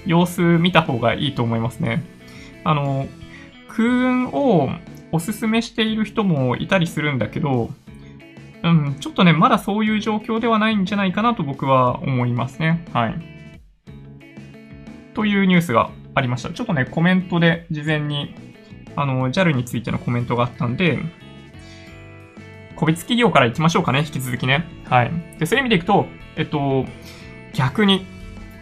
様子見た方がいいと思いますね。あの、空運をおすすめしている人もいたりするんだけど、うん、ちょっとね、まだそういう状況ではないんじゃないかなと僕は思いますね。はい。というニュースがありました。ちょっとね、コメントで事前に、あの、JAL についてのコメントがあったんで、個別企業から行きましょうかね、引き続きね。はい。で、そういう意味でいくと、えっと、逆に、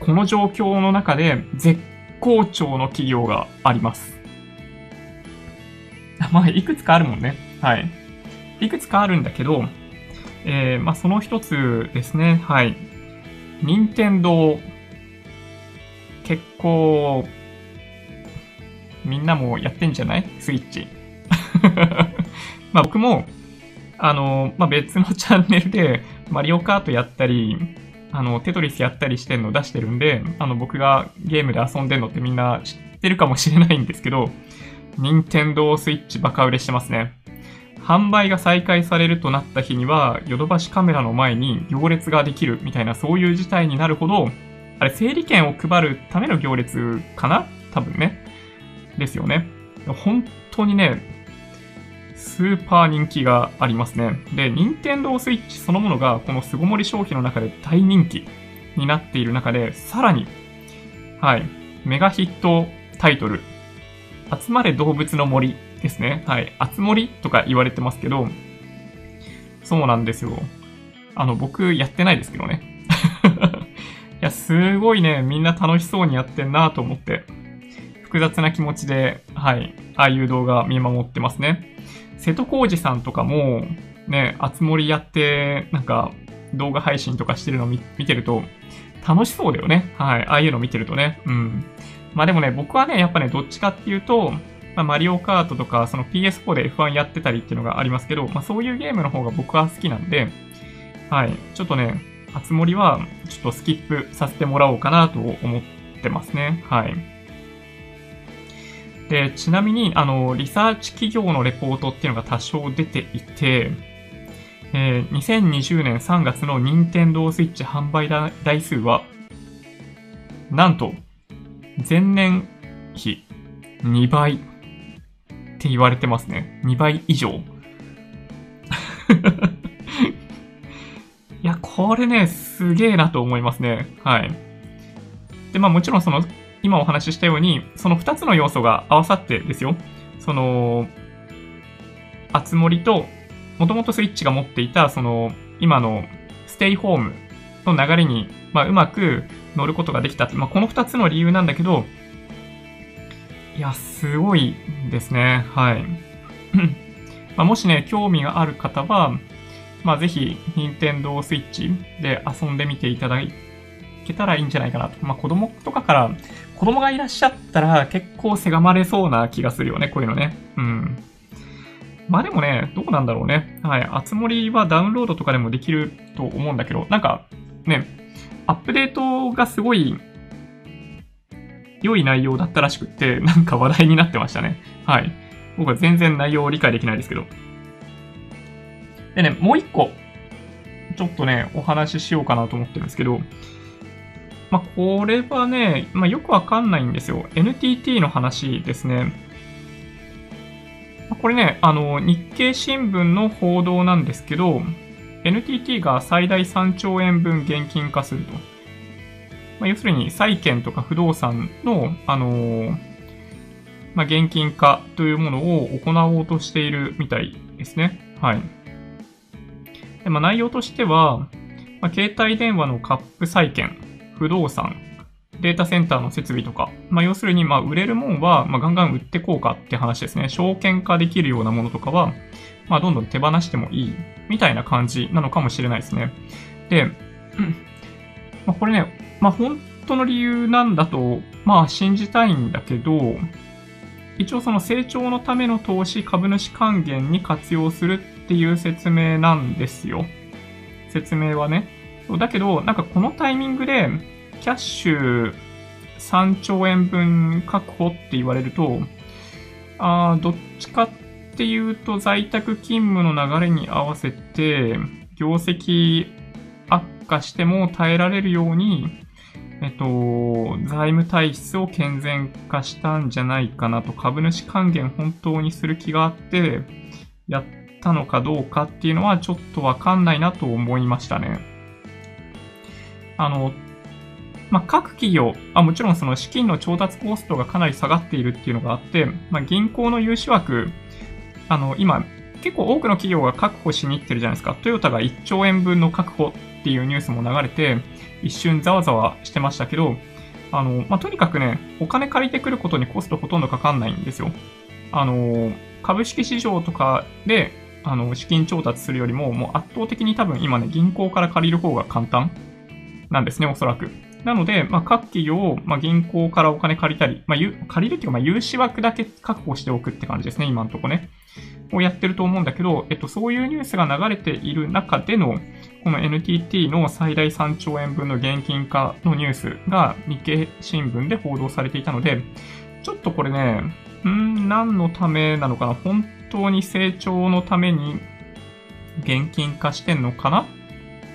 この状況の中で絶好調の企業があります。まあ、いくつかあるもんね。はい。いくつかあるんだけど、えー、まあ、その一つですね。はい。任天堂結構、みんなもやってんじゃない？スイッチ。まあ僕も、あの、まあ別のチャンネルでマリオカートやったり、あの、テトリスやったりしてんの出してるんで、あの、僕がゲームで遊んでんのってみんな知ってるかもしれないんですけど、任天堂スイッチバカ売れしてますね。販売が再開されるとなった日には、ヨドバシカメラの前に行列ができるみたいなそういう事態になるほど、あれ、整理券を配るための行列かな？多分ね。ですよね。本当にね、スーパー人気がありますね。で、任天堂スイッチそのものがこの巣ごもり消費の中で大人気になっている中で、さらに、はい、メガヒットタイトル、集まれ動物の森ですね。はい、集森とか言われてますけど、そうなんですよ。あの、僕やってないですけどね。いや、すごいね、みんな楽しそうにやってんなと思って、複雑な気持ちで、はい、ああいう動画見守ってますね。瀬戸康史さんとかも、ね、あつ森やって、なんか、動画配信とかしてるの見てると、楽しそうだよね。はい。ああいうの見てるとね。うん。まあでもね、僕はね、やっぱね、どっちかっていうと、まあ、マリオカートとか、その PS4 で F1 やってたりっていうのがありますけど、まあそういうゲームの方が僕は好きなんで、はい。ちょっとね、あつ森は、ちょっとスキップさせてもらおうかなと思ってますね。はい。で、ちなみに、あの、リサーチ企業のレポートっていうのが多少出ていて、えー、2020年3月の任天堂 switch 販売台数は、なんと、前年比2倍って言われてますね。2倍以上。いや、これね、すげえなと思いますね。はい。で、まあもちろんその、今お話ししたように、その2つの要素が合わさってですよ。その、あつ森ともともとスイッチが持っていた、その、今のステイホームの流れに、まあ、うまく乗ることができた。まあ、この二つの理由なんだけど、いや、すごいですね。はい。ま、もしね、興味がある方は、まあ、ぜひ、任天堂 switch で遊んでみていただけたらいいんじゃないかなと。まあ、子供とかから、子供がいらっしゃったら結構せがまれそうな気がするよね、こういうのね。うん。まあでもね、どうなんだろうね。はい。あつ森はダウンロードとかでもできると思うんだけど、なんか、ね、アップデートがすごい良い内容だったらしくって、なんか話題になってましたね。はい。僕は全然内容を理解できないですけど。でね、もう一個、ちょっとね、お話ししようかなと思ってるんですけど、まあ、これはね、まあ、よくわかんないんですよ。NTT の話ですね。これね、あの、日経新聞の報道なんですけど、NTT が最大3兆円分現金化すると。まあ、要するに債券とか不動産の、あのー、まあ、現金化というものを行おうとしているみたいですね。はい。でまあ、内容としては、まあ、携帯電話のカップ債券、不動産、データセンターの設備とか、まあ、要するに、ま、売れるもんは、ま、ガンガン売ってこうかって話ですね。証券化できるようなものとかは、まあ、どんどん手放してもいい、みたいな感じなのかもしれないですね。で、まあ、これね、まあ、本当の理由なんだと、まあ、信じたいんだけど、一応その成長のための投資株主還元に活用するっていう説明なんですよ。説明はね。だけど、なんかこのタイミングで、キャッシュ3兆円分確保って言われると、あどっちかっていうと在宅勤務の流れに合わせて、業績悪化しても耐えられるように、えっと、財務体質を健全化したんじゃないかなと、株主還元本当にする気があって、やったのかどうかっていうのはちょっとわかんないなと思いましたね。あの、まあ、各企業、あ、もちろんその資金の調達コストがかなり下がっているっていうのがあって、まあ、銀行の融資枠、あの、今、結構多くの企業が確保しに行ってるじゃないですか。トヨタが1兆円分の確保っていうニュースも流れて、一瞬ざわざわしてましたけど、あの、まあ、とにかくね、お金借りてくることにコストほとんどかかんないんですよ。あの、株式市場とかで、あの、資金調達するよりも、もう圧倒的に多分今ね、銀行から借りる方が簡単なんですね、おそらく。なので、まあ、各企業、まあ、銀行からお金借りたり、まあ、借りるっていうか、まあ、融資枠だけ確保しておくって感じですね、今のとこね。をやってると思うんだけど、えっと、そういうニュースが流れている中での、この NTT の最大3兆円分の現金化のニュースが日経新聞で報道されていたので、ちょっとこれね、うん何のためなのかな？本当に成長のために現金化してんのかな？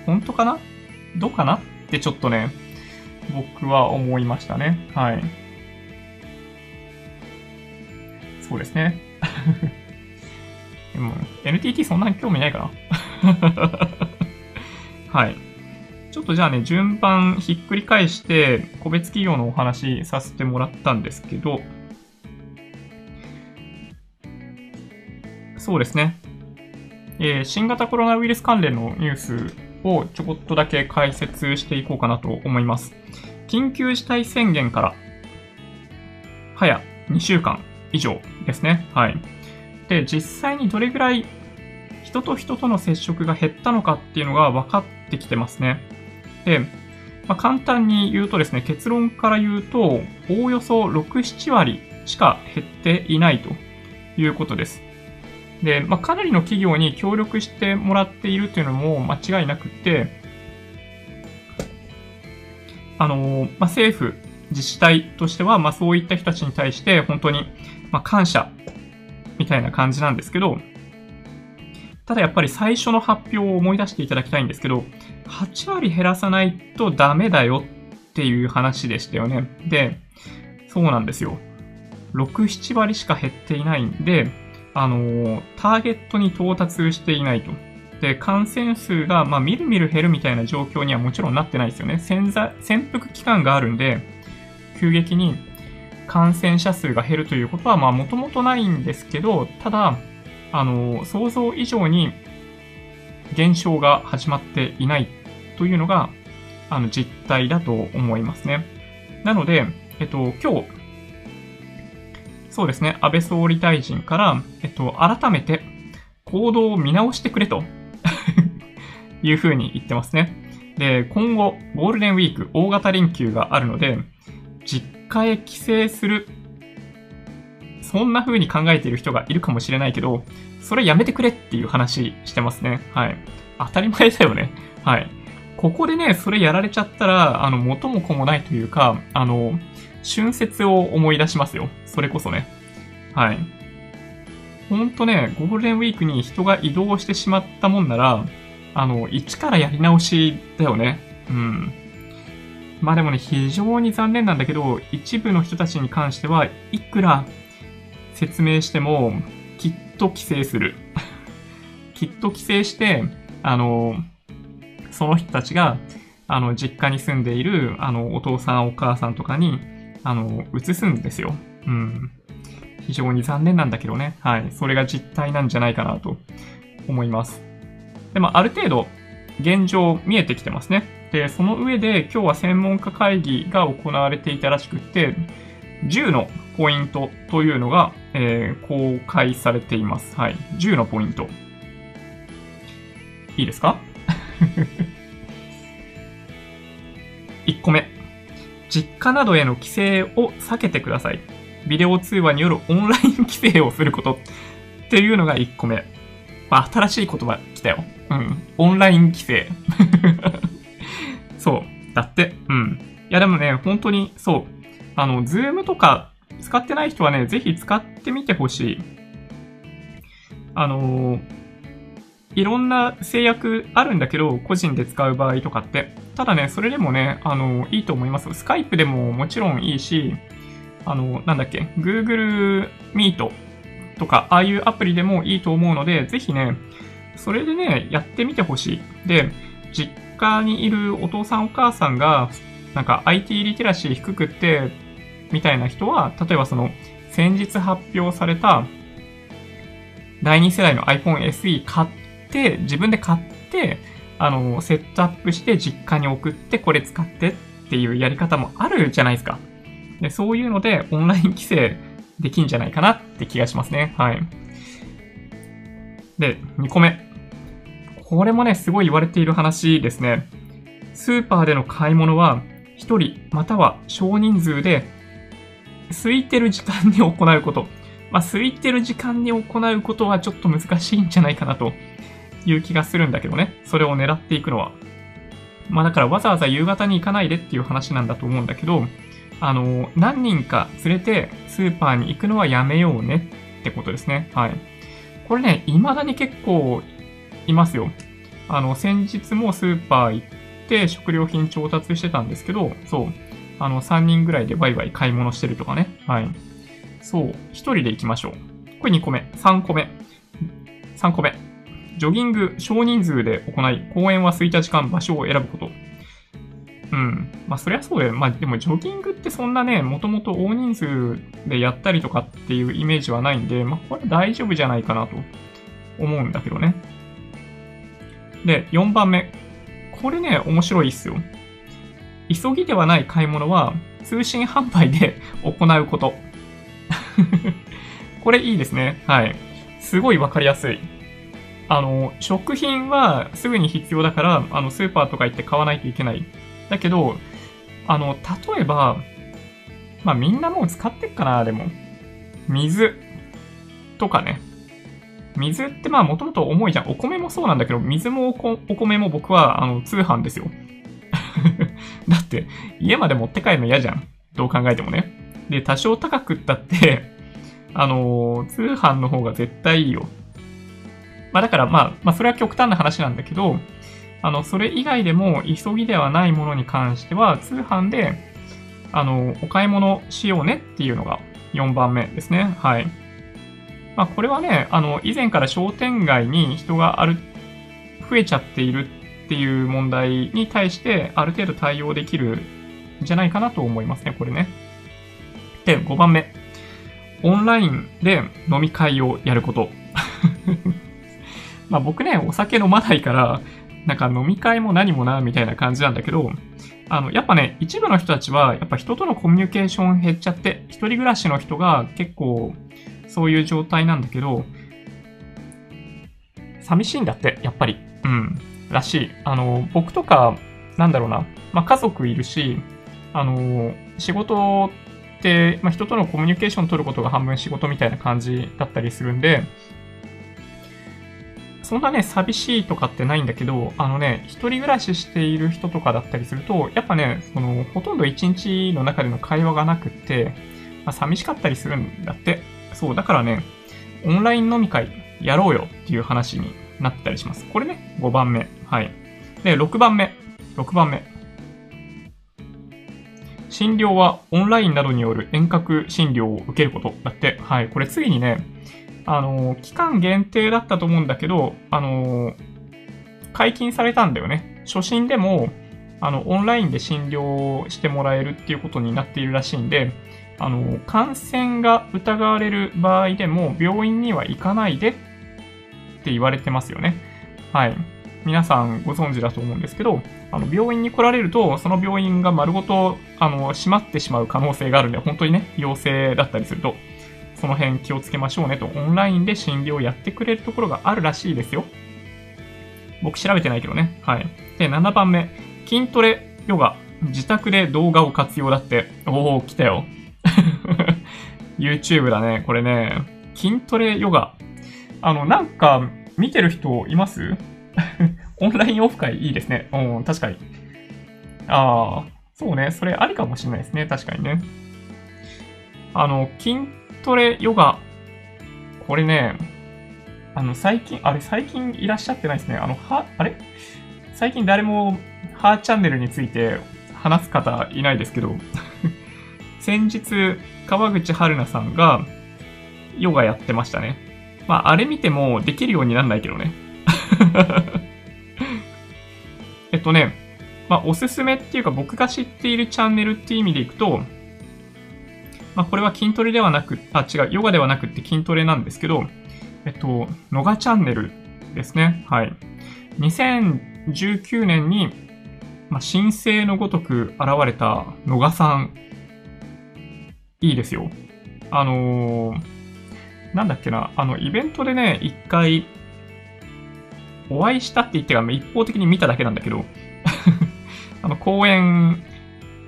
本当かな？どうかな？ってちょっとね、僕は思いましたね。はい。そうですね。でも、NTT そんなに興味ないかな はい。ちょっとじゃあね、順番ひっくり返して、個別企業のお話させてもらったんですけど、そうですね。えー、新型コロナウイルス関連のニュースをちょこっとだけ解説していこうかなと思います。緊急事態宣言から、早2週間以上ですね。はい。で、実際にどれぐらい人と人との接触が減ったのかっていうのが分かってきてますね。で、まあ、簡単に言うとですね、結論から言うと、おおよそ6、7割しか減っていないということです。で、まあ、かなりの企業に協力してもらっているというのも間違いなくって、あの、まあ、政府、自治体としては、まあ、そういった人たちに対して本当に、まあ、感謝みたいな感じなんですけど、ただやっぱり最初の発表を思い出していただきたいんですけど、8割減らさないとダメだよっていう話でしたよね。で、そうなんですよ。6、7割しか減っていないんで、あの、ターゲットに到達していないと。で、感染数が、まあ、みるみる減るみたいな状況にはもちろんなってないですよね。潜在、潜伏期間があるんで、急激に感染者数が減るということは、まあ、もともとないんですけど、ただ、あの、想像以上に減少が始まっていないというのが、あの、実態だと思いますね。なので、えっと、今日、そうですね、安倍総理大臣から、えっと、改めて行動を見直してくれと いうふうに言ってますね。で、今後、ゴールデンウィーク、大型連休があるので、実家へ帰省するそんな風に考えている人がいるかもしれないけど、それやめてくれっていう話してますね。はい。当たり前だよね。はい。ここでね、それやられちゃったら、あの、元も子もないというか、あの、春節を思い出しますよ。それこそね。はい。ほんとね、ゴールデンウィークに人が移動してしまったもんなら、あの、一からやり直しだよね。うん。まあでもね、非常に残念なんだけど、一部の人たちに関しては、いくら説明しても、きっと帰省する。きっと帰省して、あの、その人たちが、あの、実家に住んでいる、あの、お父さんお母さんとかに、あの、移すんですよ。うん。非常に残念なんだけどね。はい。それが実態なんじゃないかなと思います。でも、ある程度、現状見えてきてますね。で、その上で今日は専門家会議が行われていたらしくて、10のポイントというのが、えー、公開されています。はい。10のポイント。いいですか ?1 個目。実家などへの規制を避けてください。ビデオ通話によるオンライン規制をすることっていうのが1個目。まあ、新しい言葉来たよ。うん。オンライン規制。そう。だって。うん。いやでもね、本当にそう。あの、ズームとか使ってない人はね、ぜひ使ってみてほしい。あのいろんな制約あるんだけど、個人で使う場合とかって。ただね、それでもね、あの、いいと思います。スカイプでももちろんいいし、あの、なんだっけ、Google Meet とか、ああいうアプリでもいいと思うので、ぜひね、それでね、やってみてほしい。で、実家にいるお父さんお母さんが、なんか IT リテラシー低くって、みたいな人は、例えばその、先日発表された、第2世代の iPhone SE 買って、自分で買って、あの、セットアップして実家に送って、これ使ってっていうやり方もあるじゃないですか。で、そういうので、オンライン規制できんじゃないかなって気がしますね。はい。で、2個目。これもね、すごい言われている話ですね。スーパーでの買い物は、1人または少人数で空いてる時間に行うこと。まあ、空いてる時間に行うことはちょっと難しいんじゃないかなという気がするんだけどね。それを狙っていくのは。まあだからわざわざ夕方に行かないでっていう話なんだと思うんだけど、あの、何人か連れてスーパーに行くのはやめようねってことですね。はい。これね、未だに結構いますよ。あの、先日もスーパー行って食料品調達してたんですけど、そう。あの、3人ぐらいでワイワイ買い物してるとかね。はい。そう。1人で行きましょう。これ2個目。3個目。3個目。ジョギング少人数で行い、公園は空いた時間、場所を選ぶこと。うん。まあ、そりゃそうだよ。まあ、でも、ジョギングってそんなね、もともと大人数でやったりとかっていうイメージはないんで、まあ、これ大丈夫じゃないかなと思うんだけどね。で、4番目。これね、面白いっすよ。急ぎではない買い物は通信販売で 行うこと。これいいですね。はい。すごいわかりやすい。あの、食品はすぐに必要だから、あの、スーパーとか行って買わないといけない。だけど、あの、例えば、まあみんなもう使ってっかな、でも。水とかね。水ってまあもともと重いじゃん。お米もそうなんだけど、水もお米も僕はあの通販ですよ。だって、家まで持って帰るの嫌じゃん。どう考えてもね。で、多少高くったってあのー、通販の方が絶対いいよ。まあだからまあ、まあそれは極端な話なんだけど、あの、それ以外でも急ぎではないものに関しては、通販で、あの、お買い物しようねっていうのが4番目ですね。はい。まあこれはね、あの、以前から商店街に人がある、増えちゃっているっていう問題に対してある程度対応できるんじゃないかなと思いますね、これね。で、5番目。オンラインで飲み会をやること。まあ僕ね、お酒飲まないから、なんか飲み会も何もな、みたいな感じなんだけど、あの、やっぱね、一部の人たちは、やっぱ人とのコミュニケーション減っちゃって、一人暮らしの人が結構、そういう状態なんだけど、寂しいんだって、やっぱり。うん。らしい。あの、僕とか、なんだろうな、まあ、家族いるし、あの、仕事って、まあ、人とのコミュニケーション取ることが半分仕事みたいな感じだったりするんで、そんなね、寂しいとかってないんだけど、あのね、一人暮らししている人とかだったりすると、やっぱね、その、ほとんど一日の中での会話がなくって、まあ、寂しかったりするんだって。そう、だからね、オンライン飲み会やろうよっていう話になったりします。これね、5番目。はい。で、6番目。6番目。診療はオンラインなどによる遠隔診療を受けることだって。はい。これついにね、あの、期間限定だったと思うんだけど、あの、解禁されたんだよね。初診でも、あの、オンラインで診療してもらえるっていうことになっているらしいんで、あの、感染が疑われる場合でも、病院には行かないでって言われてますよね。はい。皆さんご存知だと思うんですけど、あの、病院に来られると、その病院が丸ごと、あの、閉まってしまう可能性があるんで、本当にね、陽性だったりすると、その辺気をつけましょうねと、オンラインで診療をやってくれるところがあるらしいですよ。僕調べてないけどね。はい。で、7番目、筋トレ、ヨガ、自宅で動画を活用だって。おー、来たよ。YouTube だね、これね。筋トレヨガ。あの、なんか、見てる人います？オンラインオフ会いいですね。うん、確かに。ああ、そうね。それありかもしれないですね。確かにね。あの、筋トレヨガ。これね、あの、最近、あれ、最近いらっしゃってないですね。あの、は、あれ？最近誰も、ハーチャンネルについて話す方いないですけど 先日、川口春奈さんが、ヨガやってましたね。まあ、あれ見てもできるようになんないけどね。えっとね、まあ、おすすめっていうか僕が知っているチャンネルっていう意味でいくと、まあ、これは筋トレではなく、あ、違う、ヨガではなくって筋トレなんですけど、えっと、ノガチャンネルですね。はい。2019年に、まあ、神聖のごとく現れた野賀さん。いいですよ。あのー、なんだっけな、あの、イベントでね、一回、お会いしたって言ってが、一方的に見ただけなんだけど、あの、公演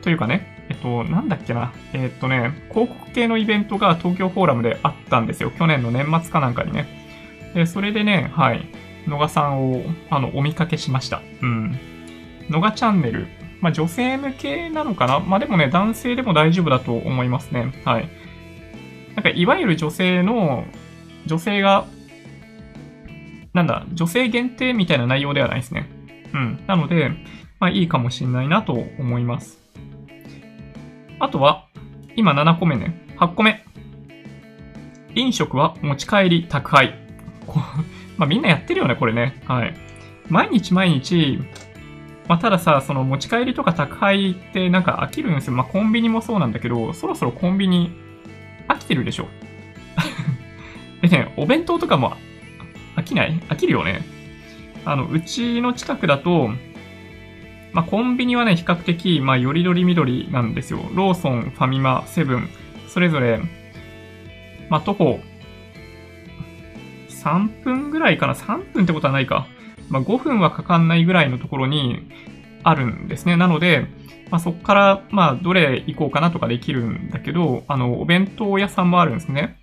というかね、と、なんだっけな、えっとね、広告系のイベントが東京フォーラムであったんですよ。去年の年末かなんかにね。で、それでね、はい、野賀さんを、あの、お見かけしました。うん。野賀チャンネル。まあ、女性向けなのかなまあ、でもね、男性でも大丈夫だと思いますね。はい。なんか、いわゆる女性の、女性がなんだ、女性限定みたいな内容ではないですね。うん。なので、まあいいかもしんないなと思います。あとは、今7個目ね。8個目。飲食は持ち帰り宅配。まあみんなやってるよね、これね。はい。毎日毎日、まあたださ、その持ち帰りとか宅配ってなんか飽きるんですよ。まあコンビニもそうなんだけど、そろそろコンビニ飽きてるでしょ。でね、お弁当とかも飽きない？飽きるよね。あの、うちの近くだと、まあ、コンビニはね、比較的、まあ、よりどりみどりなんですよ。ローソン、ファミマ、セブン、それぞれ、まあ、徒歩3分ぐらいかな ?3 分ってことはないか。まあ、5分はかかんないぐらいのところにあるんですね。なので、まあ、そこから、まあ、どれ行こうかなとかできるんだけど、あの、お弁当屋さんもあるんですね。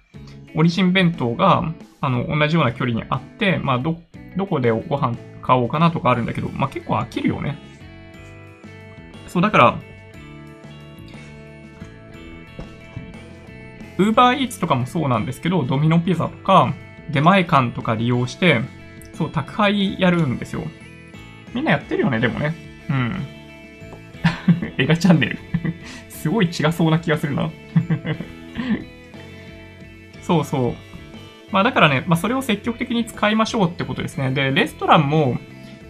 オリジン弁当が、あの、同じような距離にあって、まあ、ど、どこでご飯買おうかなとかあるんだけど、まあ、結構飽きるよね。そう、だから、ウーバーイーツとかもそうなんですけど、ドミノピザとか、出前館とか利用して、そう、宅配やるんですよ。みんなやってるよね、でもね。うん。映画チャンネル すごい違そうな気がするな そうそう。まあだからね、まあそれを積極的に使いましょうってことですね。で、レストランも、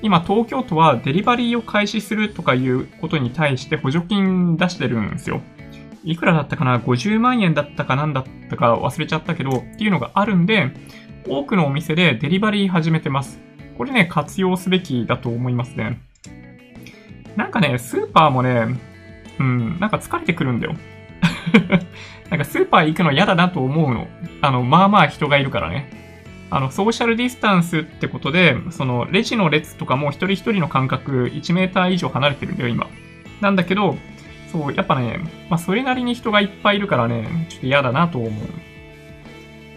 今東京都はデリバリーを開始するとかいうことに対して補助金出してるんですよ。いくらだったかな ?50 万円だったかなんだったか忘れちゃったけど、っていうのがあるんで、多くのお店でデリバリー始めてます。これね、活用すべきだと思いますね。なんかね、スーパーもね、うん、なんか疲れてくるんだよ。なんかスーパー行くの嫌だなと思うの。あの、まあまあ人がいるからね。あの、ソーシャルディスタンスってことで、その、レジの列とかも一人一人の間隔1メーター以上離れてるんだよ、今。なんだけど、そう、やっぱね、まあ、それなりに人がいっぱいいるからね、ちょっと嫌だなと思う。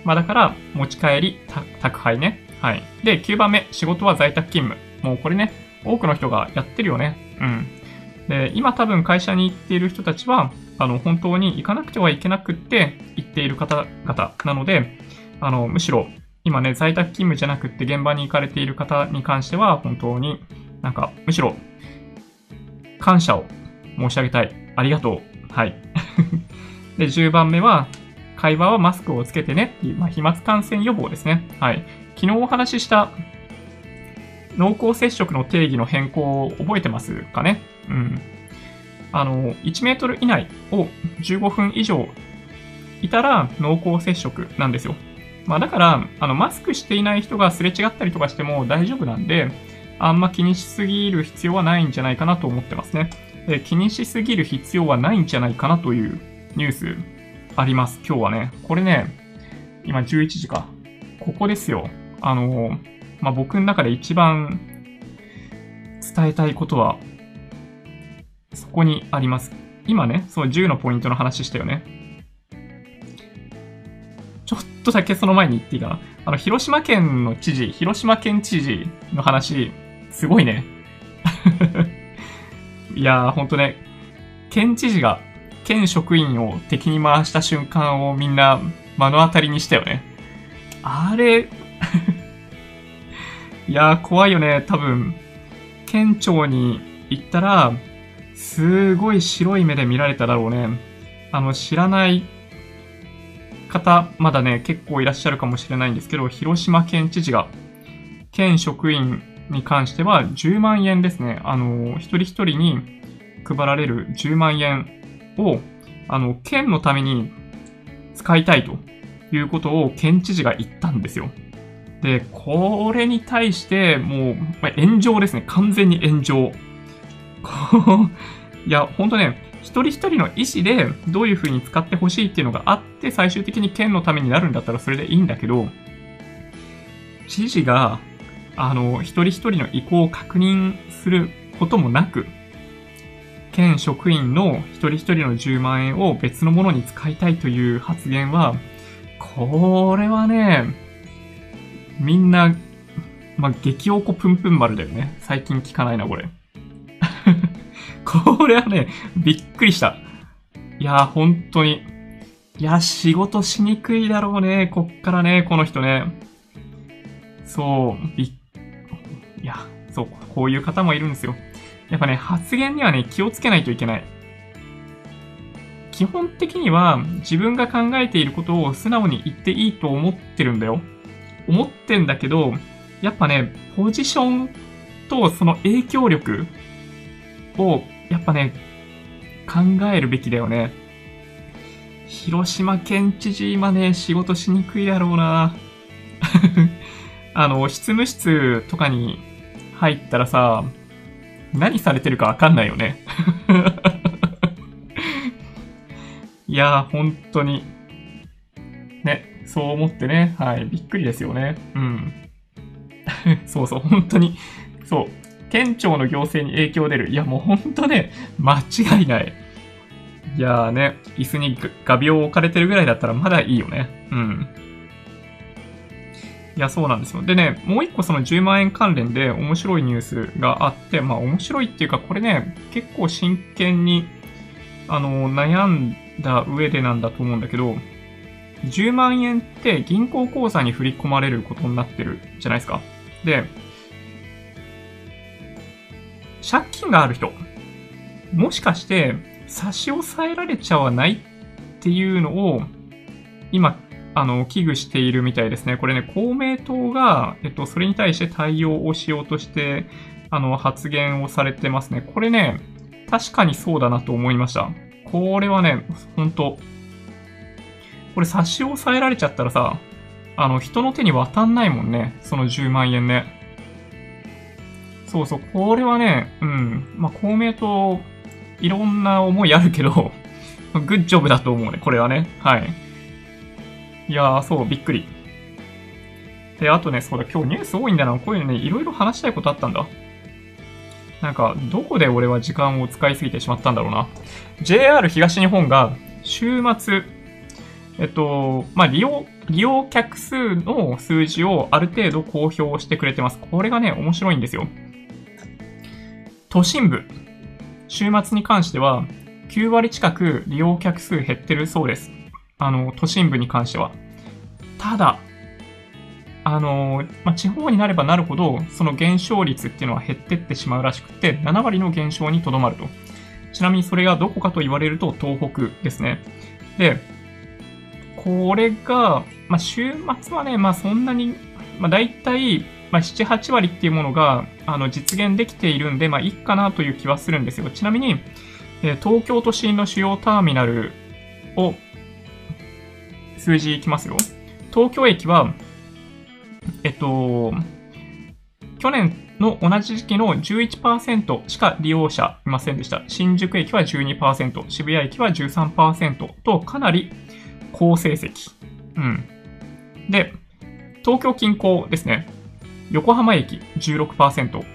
まあ、だから、持ち帰り、宅配ね。はい。で、9番目、仕事は在宅勤務。もうこれね、多くの人がやってるよね。うん。で、今多分会社に行っている人たちは、あの、本当に行かなくてはいけなくって行っている方々なので、あの、むしろ、今ね、在宅勤務じゃなくって現場に行かれている方に関しては、本当になんか、むしろ、感謝を申し上げたい。ありがとう。はい。で、10番目は、会話はマスクをつけてねっていう、まあ、飛沫感染予防ですね。はい。昨日お話しした濃厚接触の定義の変更を覚えてますかねうん。あの、1メートル以内を15分以上いたら濃厚接触なんですよ。まあだから、あの、マスクしていない人がすれ違ったりとかしても大丈夫なんで、あんま気にしすぎる必要はないんじゃないかなと思ってますね。で気にしすぎる必要はないんじゃないかなというニュースあります。今日はね。これね、今11時か。ここですよ。あの、まあ、僕の中で一番伝えたいことは、そこにあります。今ね、そう10のポイントの話したよね。ちょっとだけその前に言っていいかな。あの、広島県の知事、広島県知事の話、すごいね。いやー、ほんとね、県知事が県職員を敵に回した瞬間をみんな目の当たりにしたよね。あれ いやー、怖いよね。多分、県庁に行ったら、すごい白い目で見られただろうね。あの、知らない方、まだね、結構いらっしゃるかもしれないんですけど、広島県知事が、県職員に関しては10万円ですね。あの、一人一人に配られる10万円を、あの、県のために使いたいということを県知事が言ったんですよ。で、これに対して、もうま、炎上ですね。完全に炎上。いや、ほんとね、一人一人の意思でどういう風に使ってほしいっていうのがあって、最終的に県のためになるんだったらそれでいいんだけど、知事があの、一人一人の意向を確認することもなく、県職員の一人一人の10万円を別のものに使いたいという発言は、これはね、みんな、まあ、激おこぷんぷん丸だよね。最近聞かないな、これ。これはね、びっくりした。いや本当に。いや、仕事しにくいだろうね。こっからね、この人ね。そう、びっいや、そう、こういう方もいるんですよ。やっぱね、発言にはね、気をつけないといけない。基本的には自分が考えていることを素直に言っていいと思ってるんだよ。思ってんだけど、やっぱね、ポジションとその影響力を、やっぱね、考えるべきだよね。広島県知事今ね、仕事しにくいだろうな。あの、執務室とかに入ったらさ、何されてるかわかんないよね。いやー、本当に。ね。そう思ってね、はい、びっくりですよね。うん。そうそう、本当に、そう、県庁の行政に影響出る。いや、もう本当ね、間違いない。いやーね、椅子に画鋲を置かれてるぐらいだったらまだいいよね。うん。いや、そうなんですよ。でね、もう一個その10万円関連で面白いニュースがあって、まあ面白いっていうか、これね、結構真剣に、あの、悩んだ上でなんだと思うんだけど、10万円って銀行口座に振り込まれることになってるじゃないですか。で、借金がある人、もしかして差し押さえられちゃわないっていうのを、今、あの、危惧しているみたいですね。これね、公明党が、えっと、それに対して対応をしようとして、あの、発言をされてますね。これね、確かにそうだなと思いました。これはね、ほんと、これ差し押さえられちゃったらさ、あの、人の手に渡んないもんね。その10万円ね。そうそう、これはね、うん。まあ、公明党、いろんな思いあるけど、グッジョブだと思うね、これはね。はい。いやー、そう、びっくり。で、あとね、そうだ、今日ニュース多いんだな。こういうのね、いろいろ話したいことあったんだ。なんか、どこで俺は時間を使いすぎてしまったんだろうな。JR 東日本が、週末、えっと、まあ、利用、利用客数の数字をある程度公表してくれてます。これがね、面白いんですよ。都心部、週末に関しては、9割近く利用客数減ってるそうです。あの、都心部に関しては。ただ、あの、まあ、地方になればなるほど、その減少率っていうのは減ってってしまうらしくて、7割の減少にとどまると。ちなみにそれがどこかと言われると東北ですね。で、これが、まあ、週末はね、まあ、そんなに、まあ、大体、まあ、7、8割っていうものが、あの、実現できているんで、まあ、いいかなという気はするんですよ。ちなみに、え、東京都心の主要ターミナルを数字いきますよ。東京駅は、えっと、去年の同じ時期の11%しか利用者いませんでした。新宿駅は12%、渋谷駅は13%とかなり好成績。うん。で、東京近郊ですね。横浜駅16%、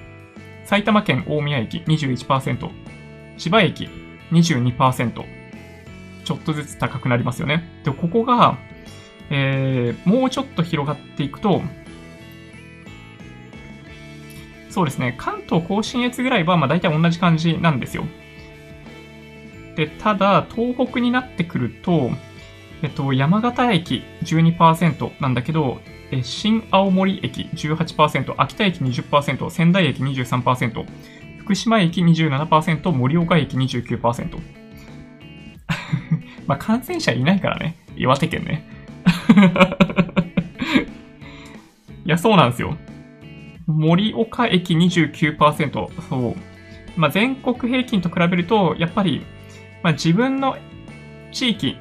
埼玉県大宮駅21%、千葉駅22%、ちょっとずつ高くなりますよね。で、ここが、えー、もうちょっと広がっていくと、そうですね、関東甲信越ぐらいは、まあ大体同じ感じなんですよ。で、ただ、東北になってくると、えっと、山形駅12%なんだけど、え新青森駅18%、秋田駅20%、仙台駅23%、福島駅27%、盛岡駅29%。まあ、感染者いないからね。岩手県ね。いや、そうなんですよ。盛岡駅29%。そう。まあ、全国平均と比べると、やっぱり、まあ、自分の地域、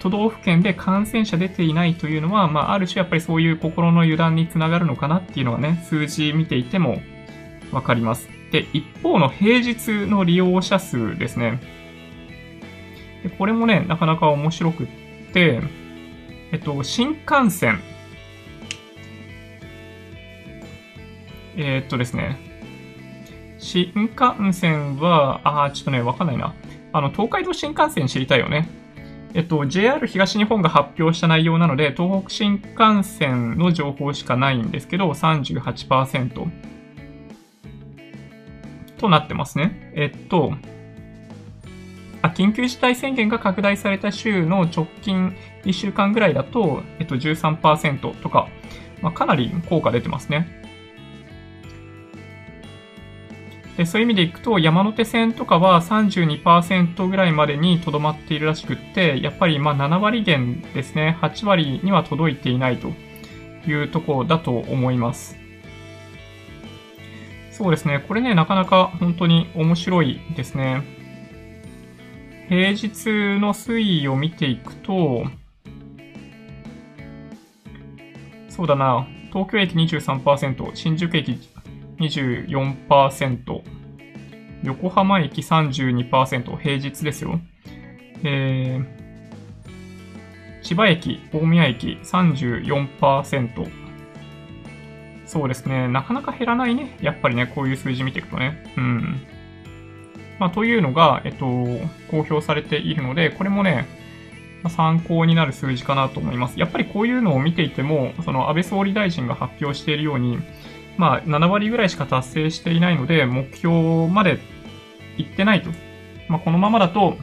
都道府県で感染者出ていないというのは、まあ、ある種やっぱりそういう心の油断につながるのかなっていうのがね、数字見ていてもわかります。で、一方の平日の利用者数ですね。でこれもね、なかなか面白くって、えっと、新幹線。えー、っとですね。新幹線は、あー、ちょっとね、わかんないな。あの、東海道新幹線知りたいよね。えっと、JR 東日本が発表した内容なので、東北新幹線の情報しかないんですけど、38%となってますね。えっと、あ、緊急事態宣言が拡大された週の直近1週間ぐらいだと、えっと、13%とか、まあ、かなり効果出てますね。でそういう意味でいくと、山手線とかは32%ぐらいまでにとどまっているらしくって、やっぱりまあ7割減ですね、8割には届いていないというところだと思います。そうですね、これね、なかなか本当に面白いですね。平日の推移を見ていくと、そうだな、東京駅23%、新宿駅24%、横浜駅32%、平日ですよ。えー、千葉駅、大宮駅34%。そうですね。なかなか減らないね。やっぱりね、こういう数字見ていくとね。うん。まあ、というのが、えっと、公表されているので、これもね、参考になる数字かなと思います。やっぱりこういうのを見ていても、その安倍総理大臣が発表しているように、まあ、7割ぐらいしか達成していないので、目標まで行ってないと。まあ、このままだと、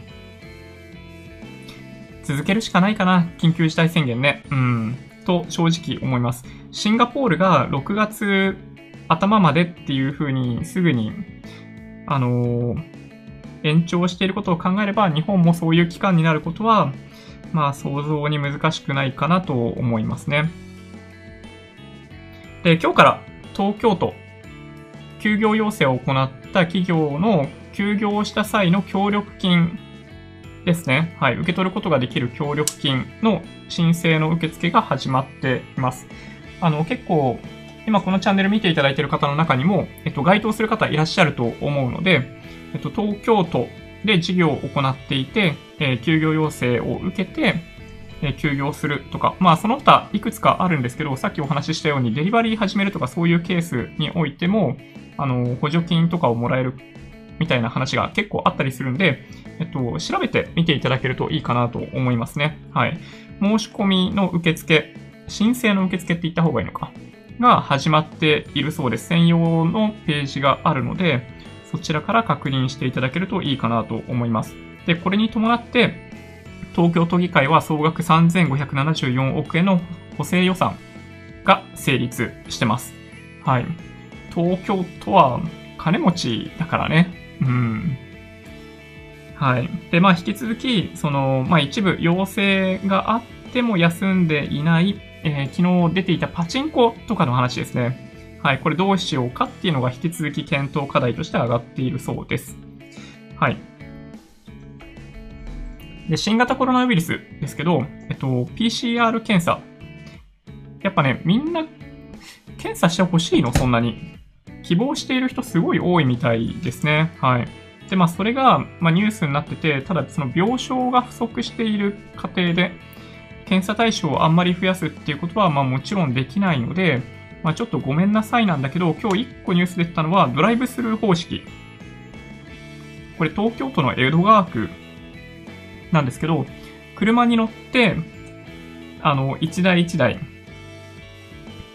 続けるしかないかな。緊急事態宣言ね。うん。と、正直思います。シンガポールが6月頭までっていう風にすぐに、あのー、延長していることを考えれば、日本もそういう期間になることは、まあ想像に難しくないかなと思いますね。で、今日から東京都、休業要請を行った企業の休業をした際の協力金ですね。はい。受け取ることができる協力金の申請の受付が始まっています。あの、結構、今このチャンネル見ていただいている方の中にも、えっと、該当する方いらっしゃると思うので、えっと、東京都で事業を行っていて、えー、休業要請を受けて、え、休業するとか、まあその他いくつかあるんですけど、さっきお話ししたようにデリバリー始めるとかそういうケースにおいても、あの、補助金とかをもらえるみたいな話が結構あったりするんで、えっと、調べてみていただけるといいかなと思いますね。はい。申し込みの受付、申請の受付って言った方がいいのか、が始まっているそうです。専用のページがあるので、そちらから確認していただけるといいかなと思います。で、これに伴って、東京都議会は総額3574億円の補正予算が成立してます。はい。東京都は金持ちだからね。うん。はい。で、まあ、引き続き、その、まあ、一部要請があっても休んでいない、えー、昨日出ていたパチンコとかの話ですね。はい、これどうしようかっていうのが引き続き検討課題として上がっているそうです。はい。で、新型コロナウイルスですけど、えっと、PCR 検査。やっぱね、みんな、検査してほしいの？そんなに。希望している人すごい多いみたいですね。はい。で、まあ、それが、まあ、ニュースになってて、ただ、その病床が不足している過程で、検査対象をあんまり増やすっていうことは、まあ、もちろんできないので、まあ、ちょっとごめんなさいなんだけど、今日1個ニュースでったのは、ドライブスルー方式。これ東京都の江戸川区なんですけど、車に乗って、あの、一台一台、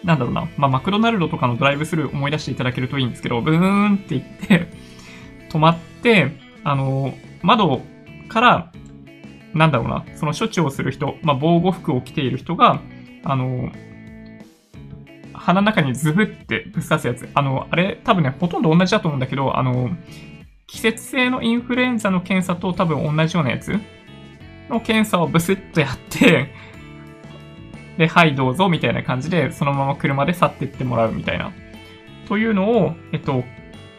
なんだろうな、まあ、マクドナルドとかのドライブスルー思い出していただけるといいんですけど、ブーンって言って、止まって、あの、窓から、なんだろうな、その処置をする人、まあ、防護服を着ている人が、あの、鼻の中にズブってぶっ刺すやつ。あの、あれ多分ね、ほとんど同じだと思うんだけど、あの、季節性のインフルエンザの検査と多分同じようなやつの検査をブスッとやって で、はい、どうぞ、みたいな感じで、そのまま車で去っていってもらうみたいな。というのを、えっと、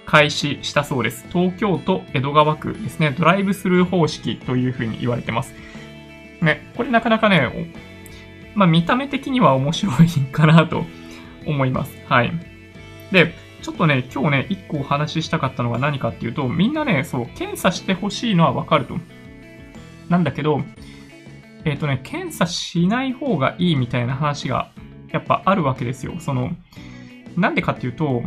開始したそうです。東京都江戸川区ですね。ドライブスルー方式というふうに言われてます。ね、これなかなかね、まあ見た目的には面白いかなと思います。はい。で、ちょっとね、今日ね、一個お話ししたかったのが何かっていうと、みんなね、そう、検査してほしいのはわかると。なんだけど、えっ、ー、とね、検査しない方がいいみたいな話が、やっぱあるわけですよ。その、なんでかっていうと、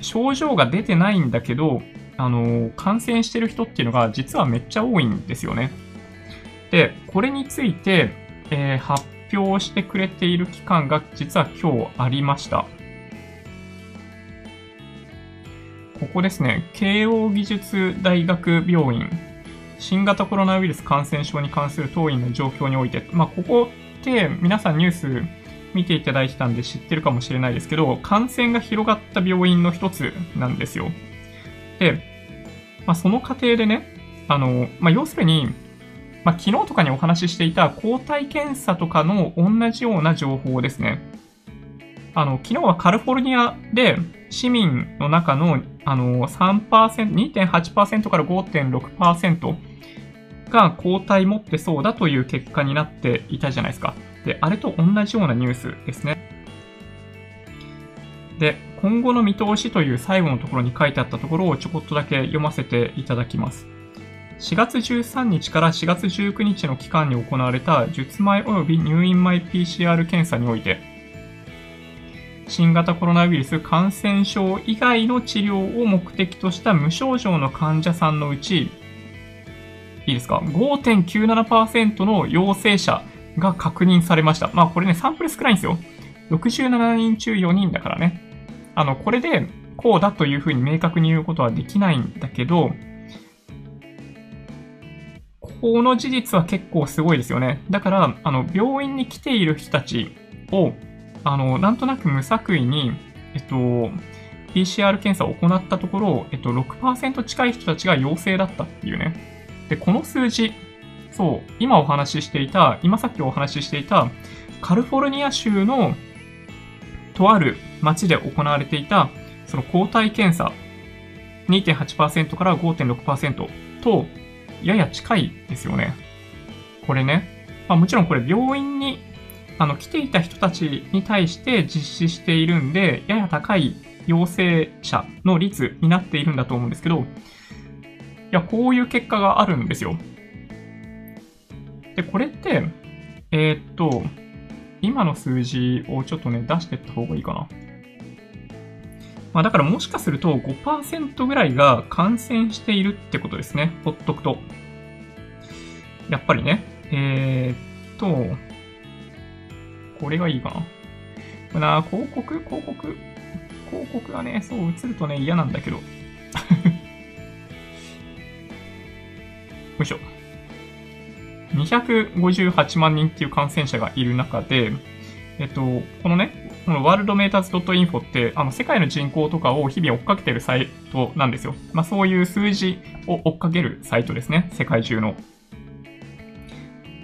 症状が出てないんだけど、あの、感染してる人っていうのが実はめっちゃ多いんですよね。で、これについて、えー、発表してくれている期間が実は今日ありました。ここですね、慶応義塾大学病院、新型コロナウイルス感染症に関する当院の状況において、まあ、ここって皆さんニュース見ていただいてたんで知ってるかもしれないですけど、感染が広がった病院の一つなんですよ。で、まあ、その過程でね、あの、まあ、要するに、まあ、昨日とかにお話ししていた抗体検査とかの同じような情報ですね。あの、昨日はカリフォルニアで市民の中のあの3%、2.8%から5.6%が抗体持ってそうだという結果になっていたじゃないですか。で、あれと同じようなニュースですね。で、今後の見通しという最後のところに書いてあったところをちょこっとだけ読ませていただきます。4月13日から4月19日の期間に行われた術前及び入院前 PCR 検査において、新型コロナウイルス感染症以外の治療を目的とした無症状の患者さんのうち、いいですか ?5.97% の陽性者が確認されました。まあこれね、サンプル少ないんですよ。67人中4人だからね。あの、これでこうだというふうに明確に言うことはできないんだけど、この事実は結構すごいですよね。だから、あの、病院に来ている人たちを、あの、なんとなく無作為に、えっと、PCR 検査を行ったところ、えっと、6%近い人たちが陽性だったっていうね。で、この数字、そう、今お話ししていた、今さっきお話ししていた、カリフォルニア州のとある町で行われていた、その抗体検査、2.8%から5.6%と、やや近いですよね。これね。まあ、もちろんこれ病院にあの来ていた人たちに対して実施しているんで、やや高い陽性者の率になっているんだと思うんですけど、いや、こういう結果があるんですよ。で、これって、えー、っと、今の数字をちょっとね、出していった方がいいかな。まあだからもしかすると5%ぐらいが感染しているってことですね。ほっとくと。やっぱりね。えー、っと、これがいいかな。これな、広告？広告？広告がね、そう映るとね、嫌なんだけど。よいしょ。258万人っていう感染者がいる中で、えっと、このね、このワールドメーターズ .info って、あの、世界の人口とかを日々追っかけてるサイトなんですよ。まあ、そういう数字を追っかけるサイトですね。世界中の。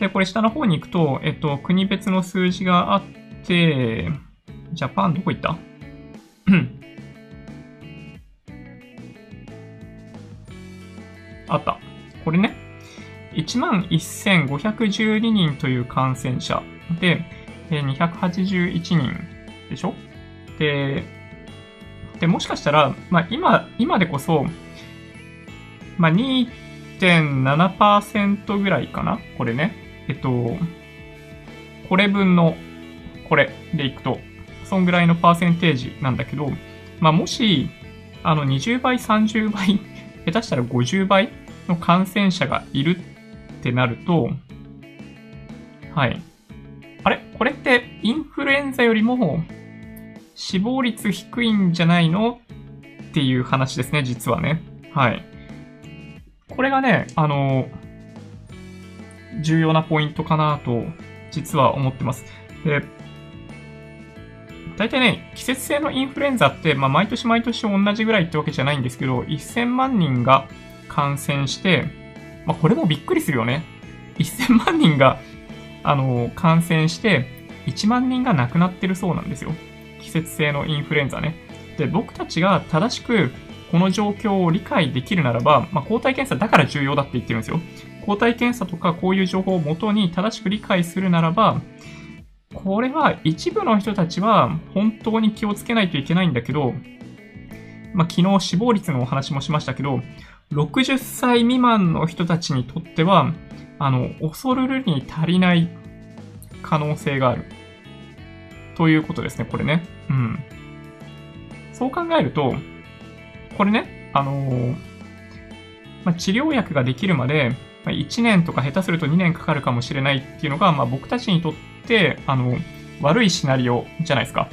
で、これ下の方に行くと、えっと、国別の数字があって、ジャパンどこ行った？あった。これね。11,512人という感染者で、281人でしょ？で、で、もしかしたら、まあ今、今でこそ、まあ2.7%ぐらいかな？これね。えっと、これ分の、これでいくと、そんぐらいのパーセンテージなんだけど、まあもし、あの20倍、30倍、下手したら50倍の感染者がいるってなると、はい。あれ？これってインフルエンザよりも死亡率低いんじゃないの？っていう話ですね、実はね。はい。これがね、あの、重要なポイントかなと、実は思ってます。で、大体ね、季節性のインフルエンザって、まあ、毎年毎年同じぐらいってわけじゃないんですけど、1000万人が感染して、まあ、これもびっくりするよね。1000万人が、あの、感染して、1万人が亡くなってるそうなんですよ。季節性のインフルエンザね。で、僕たちが正しくこの状況を理解できるならば、まあ、抗体検査だから重要だって言ってるんですよ。抗体検査とかこういう情報をもとに正しく理解するならば、これは一部の人たちは本当に気をつけないといけないんだけど、まあ、昨日死亡率のお話もしましたけど、60歳未満の人たちにとっては、あの、恐るるに足りない可能性がある。ということですね、これね。うん。そう考えると、これね、あのー、まあ、治療薬ができるまで、まあ、1年とか下手すると2年かかるかもしれないっていうのが、まあ、僕たちにとって、あの、悪いシナリオじゃないですか。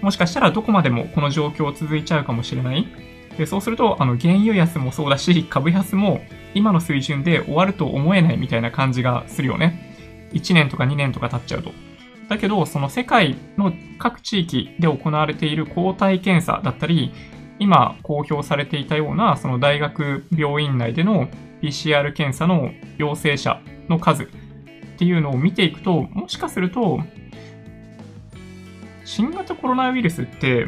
もしかしたらどこまでもこの状況続いちゃうかもしれない。でそうすると、あの、原油安もそうだし、株安も今の水準で終わると思えないみたいな感じがするよね。1年とか2年とか経っちゃうと。だけど、その世界の各地域で行われている抗体検査だったり、今公表されていたような、その大学病院内での PCR 検査の陽性者の数っていうのを見ていくと、もしかすると、新型コロナウイルスって、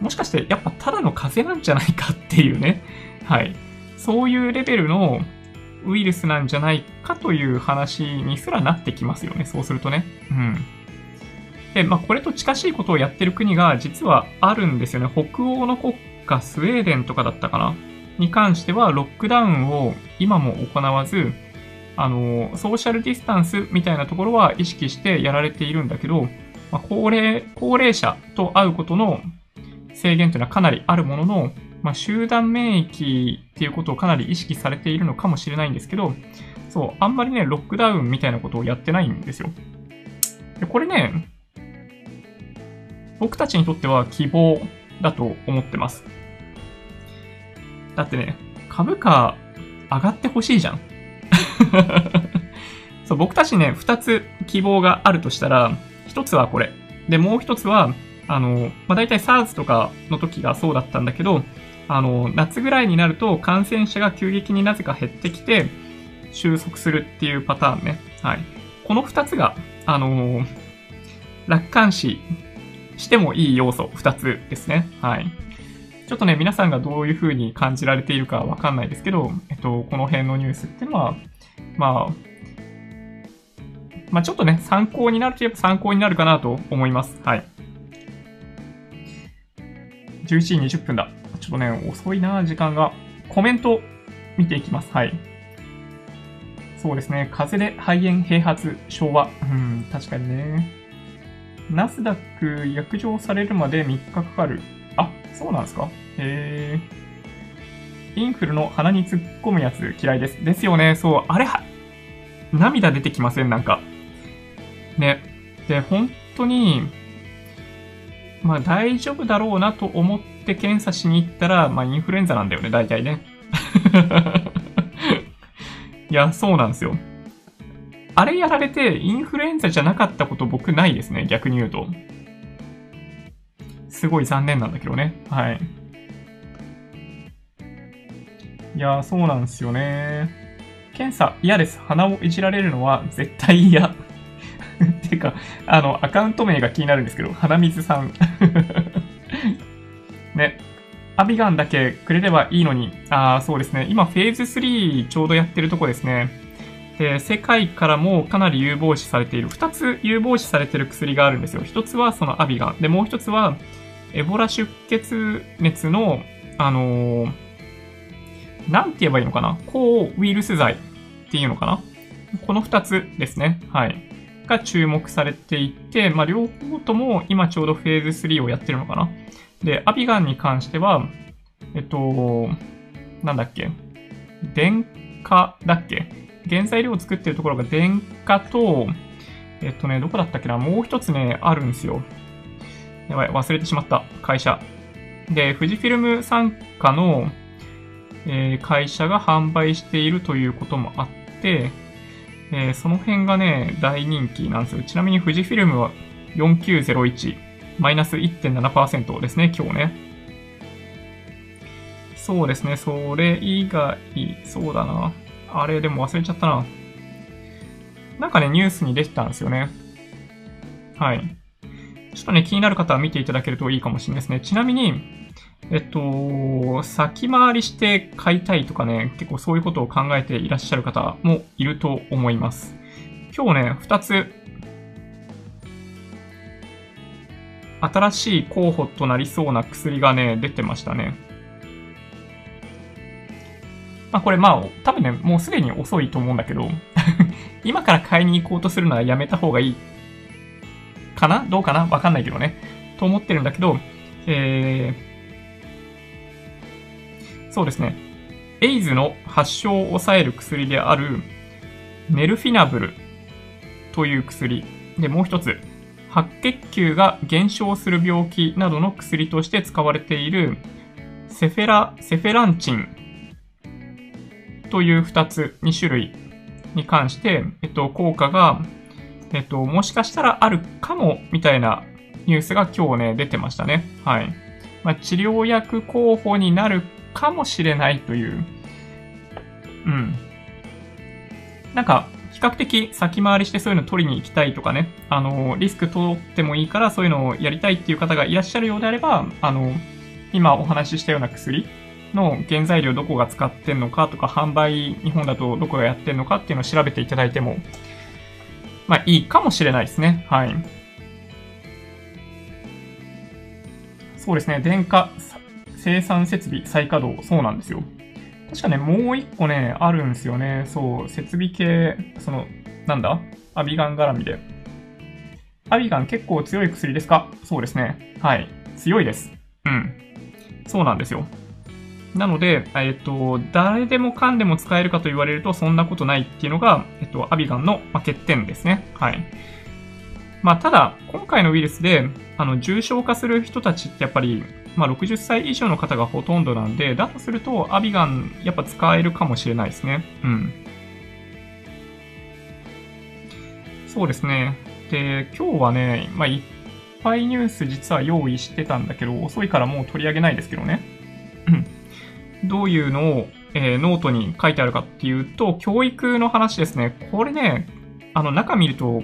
もしかしてやっぱただの風邪なんじゃないかっていうね、はい。そういうレベルのウイルスなんじゃないかという話にすらなってきますよね。そうするとね。うん。で、まあ、これと近しいことをやってる国が実はあるんですよね。北欧の国家、スウェーデンとかだったかな。に関しては、ロックダウンを今も行わず、あの、ソーシャルディスタンスみたいなところは意識してやられているんだけど、まあ、高齢、高齢者と会うことの制限というのはかなりあるものの、まあ、集団免疫っていうことをかなり意識されているのかもしれないんですけど、そう、あんまりね、ロックダウンみたいなことをやってないんですよ。で、これね、僕たちにとっては希望だと思ってます。だってね、株価上がってほしいじゃん。そう、僕たちね、二つ希望があるとしたら、一つはこれ。で、もう一つは、あの、まあ、大体 SARS とかの時がそうだったんだけど、あの、夏ぐらいになると感染者が急激になぜか減ってきて、収束するっていうパターンね。はい。この二つが、あのー、楽観視してもいい要素二つですね。はい。ちょっとね、皆さんがどういう風に感じられているかわかんないですけど、えっと、この辺のニュースっていうのは、まあ、まあちょっとね、参考になるといえば参考になるかなと思います。はい。11時20分だ。ちょっとね、遅いな、時間が。コメント見ていきます。はい。そうですね。風邪で肺炎併発、昭和。うん、確かにね。ナスダック約定されるまで3日かかる。あ、そうなんですか？へえ。インフルの鼻に突っ込むやつ嫌いです。ですよね。そう。あれは、涙出てきません？なんか。ね。で、本当に、まあ大丈夫だろうなと思って検査しに行ったら、まあインフルエンザなんだよね、大体ね。いや、そうなんですよ。あれやられてインフルエンザじゃなかったこと僕ないですね、逆に言うと。すごい残念なんだけどね。はい。いやそうなんですよね。検査嫌です。鼻をいじられるのは 絶対嫌。てか、あの、アカウント名が気になるんですけど、鼻水さん。ね。アビガンだけくれればいいのに。ああ、そうですね。今、フェーズ3ちょうどやってるとこですね。で、世界からもかなり有望視されている。二つ有望視されてる薬があるんですよ。一つはそのアビガン。で、もう一つは、エボラ出血熱の、あのー、なんて言えばいいのかな？抗ウイルス剤っていうのかな？この二つですね。はい。が注目されていて、まあ、両方とも今ちょうどフェーズ3をやってるのかな？で、アビガンに関しては、えっと、なんだっけ？電化だっけ？原材料を作ってるところが電化と、えっとね、どこだったっけな？もう一つね、あるんですよ。やばい、忘れてしまった。会社。で、富士フィルム参加の、えー、会社が販売しているということもあって、えー、その辺がね、大人気なんですよ。ちなみに富士フィルムは4901、マイナス1.7%ですね、今日ね。そうですね、それ以外、そうだな。あれ、でも忘れちゃったな。なんかね、ニュースに出てたんですよね。はい。ちょっとね、気になる方は見ていただけるといいかもしれないですね。ちなみに、えっと、先回りして買いたいとかね、結構そういうことを考えていらっしゃる方もいると思います。今日ね、二つ、新しい候補となりそうな薬がね、出てましたね。まあこれまあ、多分ね、もうすでに遅いと思うんだけど 今から買いに行こうとするのはやめた方がいいかな？どうかな？わかんないけどね。と思ってるんだけど、えー、そうですね。エイズの発症を抑える薬であるメルフィナブルという薬。で、もう一つ、白血球が減少する病気などの薬として使われているセフェラ、セフェランチンという二つ、二種類に関して、えっと、効果が、えっと、もしかしたらあるかも、みたいなニュースが今日ね、出てましたね。はい。まあ、治療薬候補になるかもしれないという。うん。なんか、比較的先回りしてそういうの取りに行きたいとかね、あの、リスク取ってもいいからそういうのをやりたいっていう方がいらっしゃるようであれば、あの、今お話ししたような薬の原材料どこが使ってんのかとか、販売日本だとどこがやってんのかっていうのを調べていただいても、まあいいかもしれないですね。はい。そうですね。電化生産設備再稼働、そうなんですよ。確かね、もう一個ね、あるんですよね。そう、設備系、その、なんだ？アビガン絡みで。アビガン結構強い薬ですか？そうですね。はい。強いです。うん。そうなんですよ。なので、えっと、誰でもかんでも使えるかと言われるとそんなことないっていうのが、えっと、アビガンの、欠点ですね。はい。まあ、ただ、今回のウイルスで、あの、重症化する人たちってやっぱり、まあ、60歳以上の方がほとんどなんで、だとすると、アビガン、やっぱ使えるかもしれないですね。うん。そうですね。で、今日はね、まあ、いっぱいニュース実は用意してたんだけど、遅いからもう取り上げないですけどね。うんどういうのを、えー、ノートに書いてあるかっていうと、教育の話ですね。これね、あの、中見ると、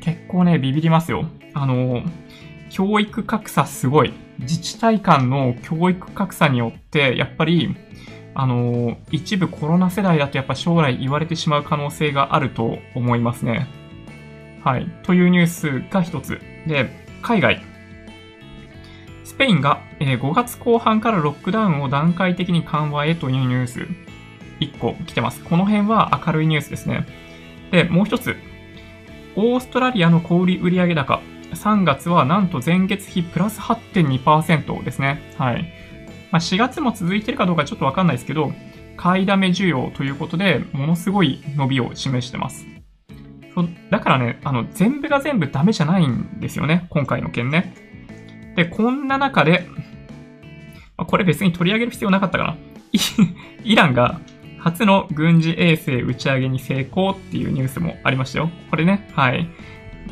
結構ね、ビビりますよ。あの、教育格差すごい。自治体間の教育格差によって、やっぱり、あの、一部コロナ世代だとやっぱ将来言われてしまう可能性があると思いますね。はい。というニュースが一つ。で、海外。スペインが5月後半からロックダウンを段階的に緩和へというニュース。1個来てます。この辺は明るいニュースですね。で、もう一つ。オーストラリアの小売売上高。3月はなんと前月比プラス8.2%ですね。はい。まあ、4月も続いてるかどうかちょっとわかんないですけど、買いだめ需要ということで、ものすごい伸びを示してます。そだからね、あの、全部が全部ダメじゃないんですよね。今回の件ね。で、こんな中で、まこれ別に取り上げる必要なかったかな。イランが初の軍事衛星打ち上げに成功っていうニュースもありましたよ。これね、はい。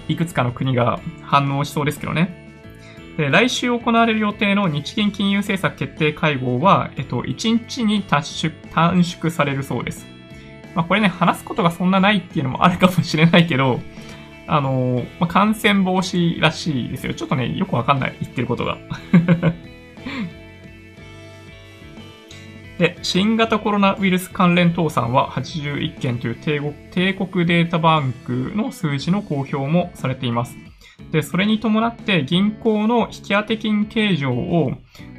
いくつかの国が反応しそうですけどね。で来週行われる予定の日銀金融政策決定会合は、えっと、1日に短縮短縮されるそうです。まあ、これね、話すことがそんなないっていうのもあるかもしれないけど、あの、まあ、感染防止らしいですよ。ちょっとね、よくわかんない、言ってることが。で、新型コロナウイルス関連倒産は81件という帝国帝国データバンクの数字の公表もされています。で、それに伴って銀行の引き当て金計上を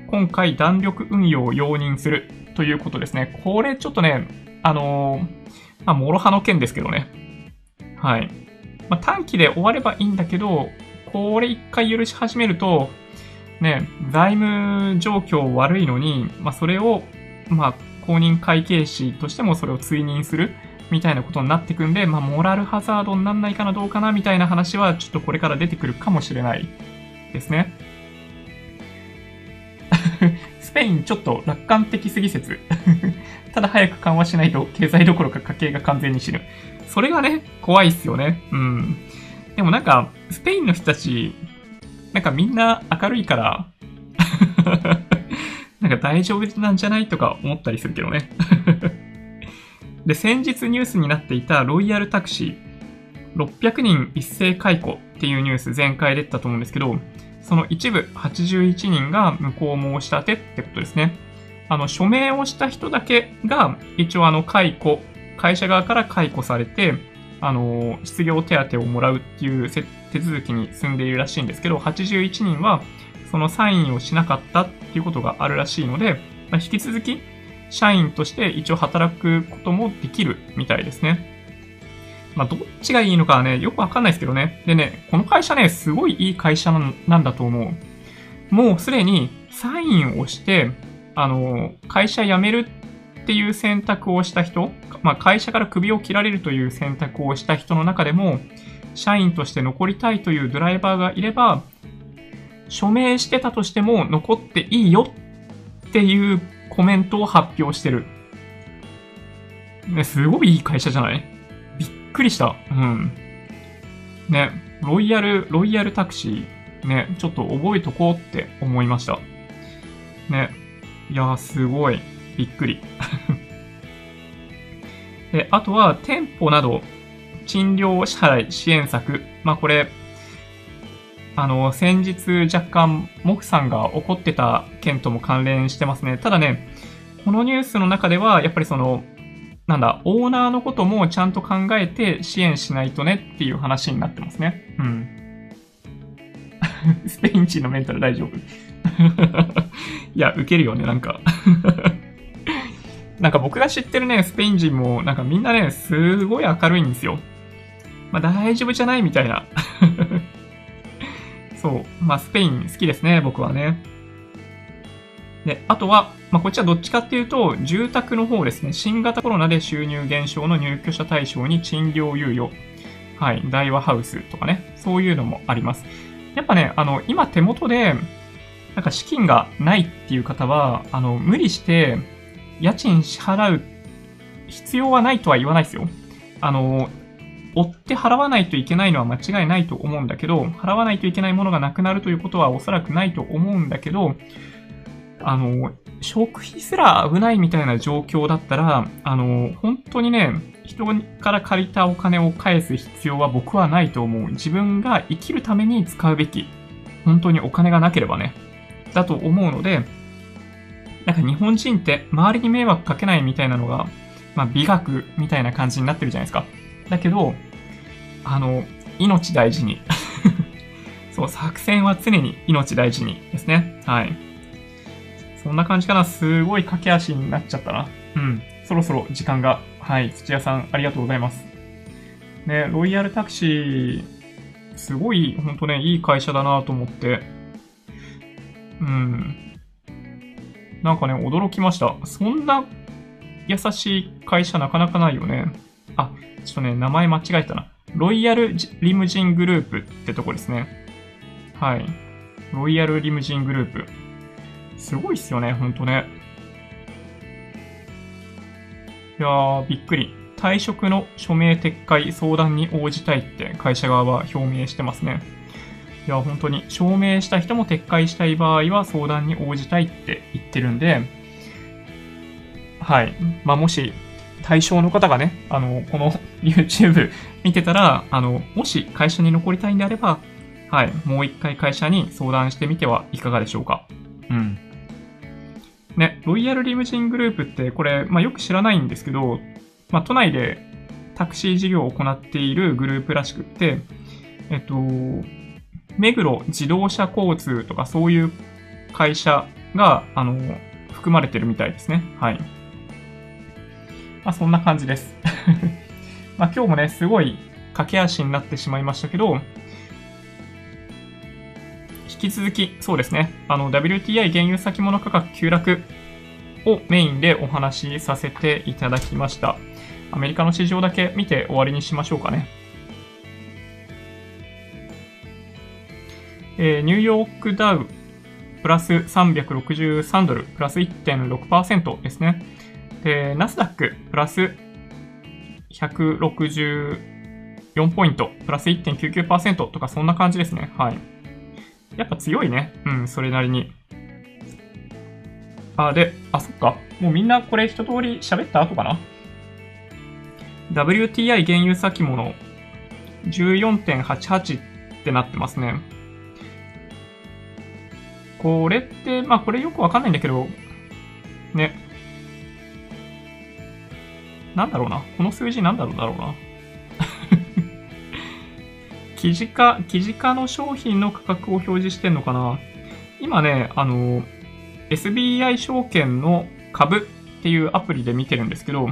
今回弾力運用を容認するということですね。これちょっとね、あのー、まあ、諸刃の剣ですけどね。はい。まあ、短期で終わればいいんだけど、これ一回許し始めると、ね、財務状況悪いのに、まあ、それを、まあ、公認会計士としてもそれを追認するみたいなことになってくんで、まあ、モラルハザードになんないかなどうかなみたいな話は、ちょっとこれから出てくるかもしれないですね。スペインちょっと楽観的すぎ説。ただ早く緩和しないと経済どころか家計が完全に死ぬ。それがね、怖いっすよね。うん。でもなんか、スペインの人たち、なんかみんな明るいから なんか大丈夫なんじゃないとか思ったりするけどね で、先日ニュースになっていたロイヤルタクシー、600人一斉解雇っていうニュース前回出たと思うんですけど、その一部81人が無効申し立てってことですね。あの、署名をした人だけが、一応あの、解雇会社側から解雇されて、あの、失業手当をもらうっていう手続きに進んでいるらしいんですけど、81人はそのサインをしなかったっていうことがあるらしいので、まあ、引き続き社員として一応働くこともできるみたいですね。まあ、どっちがいいのかはね、よくわかんないですけどね。でね、この会社ね、すごいいい会社なんだと思う。もうすでにサインをして、あの、会社辞めるっていう選択をした人、まあ、会社から首を切られるという選択をした人の中でも、社員として残りたいというドライバーがいれば、署名してたとしても残っていいよっていうコメントを発表してる。ね、すごいいい会社じゃない？びっくりした。うん。ね、ロイヤル、ロイヤルタクシー、ね、ちょっと覚えとこうって思いました。ね。いや、すごい。びっくり。で、あとは、店舗など、賃料支払い支援策。まあ、これ、あの、先日若干、モフさんが怒ってた件とも関連してますね。ただね、このニュースの中では、やっぱりその、なんだ、オーナーのこともちゃんと考えて支援しないとねっていう話になってますね。うん。スペイン人のメンタル大丈夫？いや、受けるよね、なんかなんか僕が知ってるね、スペイン人も、なんかみんなね、すごい明るいんですよ。まあ大丈夫じゃないみたいな。そう。まあスペイン好きですね、僕はね。で、あとは、まあこっちはどっちかっていうと、住宅の方ですね。新型コロナで収入減少の入居者対象に賃料猶予。はい。大和ハウスとかね。そういうのもあります。やっぱね、あの、今手元で、なんか資金がないっていう方は、あの、無理して、家賃支払う必要はないとは言わないですよ。あの、追って払わないといけないのは間違いないと思うんだけど、払わないといけないものがなくなるということはおそらくないと思うんだけど、あの、食費すら危ないみたいな状況だったら、あの、本当にね、人から借りたお金を返す必要は僕はないと思う。自分が生きるために使うべき。本当にお金がなければね。だと思うので、なんか日本人って周りに迷惑かけないみたいなのが、まあ美学みたいな感じになってるじゃないですか。だけど、あの、命大事に そう、作戦は常に命大事にですね。はい。そんな感じかな。すごい駆け足になっちゃったな。うん。そろそろ時間が。はい。土屋さん、ありがとうございます。ね、ロイヤルタクシー、すごい、ほんとね、いい会社だなと思って。うん。なんかね、驚きました。そんな優しい会社なかなかないよね。あ、ちょっとね、名前間違えたな。ロイヤルリムジングループってとこですね。はい。ロイヤルリムジングループ。すごいっすよね、ほんとね。いやー、びっくり。退職の署名撤回相談に応じたいって会社側は表明してますね。いや、本当に、証明した人も撤回したい場合は相談に応じたいって言ってるんで、はい。まあ、もし、対象の方がね、あの、この YouTube 見てたら、あの、もし会社に残りたいんであれば、はい。もう一回会社に相談してみてはいかがでしょうか。うん。ね、ロイヤルリムジングループって、これ、まあ、よく知らないんですけど、まあ、都内でタクシー事業を行っているグループらしくって、えっと、目黒自動車交通とかそういう会社が、あの、含まれてるみたいですね。はい。まあ、そんな感じです。まあ、今日もね、すごい駆け足になってしまいましたけど、引き続き、そうですね、あの、WTI 原油先物価格急落をメインでお話しさせていただきました。アメリカの市場だけ見て終わりにしましょうかね。えー、ニューヨークダウプラス363ドル、プラス1.6%ですね。で、ナスダックプラス164ポイント、プラス1.99%とかそんな感じですね。はい。やっぱ強いね。うん、それなりに。あ、で、あ、そっか。もうみんなこれ一通り喋った後かな ?WTI 原油先物14.88ってなってますね。これって、まあこれよくわかんないんだけど、ね。なんだろうな。この数字なんだろうだろうな。記事化、記事化の商品の価格を表示してんのかな今ね、あの、SBI 証券の株っていうアプリで見てるんですけど、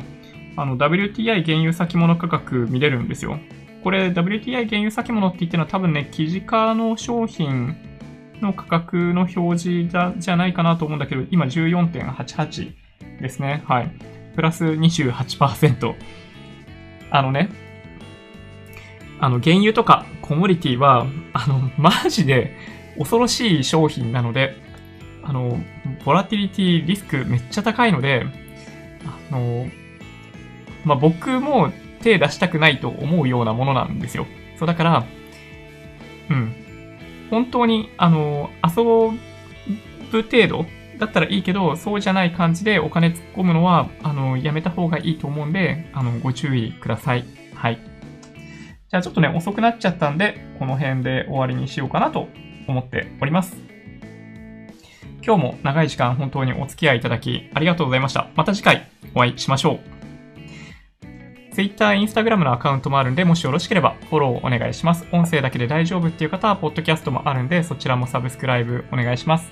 あの、WTI 原油先物価格見れるんですよ。これ、WTI 原油先物って言ってるのは多分ね、記事化の商品の価格の表示じゃじゃないかなと思うんだけど、今14.88ですね。はい。プラス28%。あのね、あの、原油とかコモディティは、あの、マジで恐ろしい商品なので、あの、ボラティリティリスクめっちゃ高いので、あの、まあ、僕も手出したくないと思うようなものなんですよ。そう、だから、うん。本当に、あの、遊ぶ程度だったらいいけど、そうじゃない感じでお金突っ込むのは、あの、やめた方がいいと思うんで、あの、ご注意ください。はい。じゃあちょっとね、遅くなっちゃったんで、この辺で終わりにしようかなと思っております。今日も長い時間本当にお付き合いいただきありがとうございました。また次回お会いしましょう。Twitter、Instagram のアカウントもあるんで、もしよろしければフォローお願いします。音声だけで大丈夫っていう方は、ポッドキャストもあるんで、そちらもサブスクライブお願いします。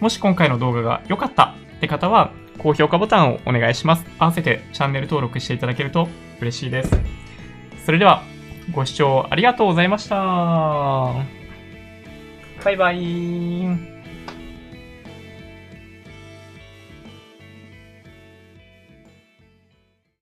もし今回の動画が良かったって方は、高評価ボタンをお願いします。合わせてチャンネル登録していただけると嬉しいです。それでは、ご視聴ありがとうございました。バイバイ。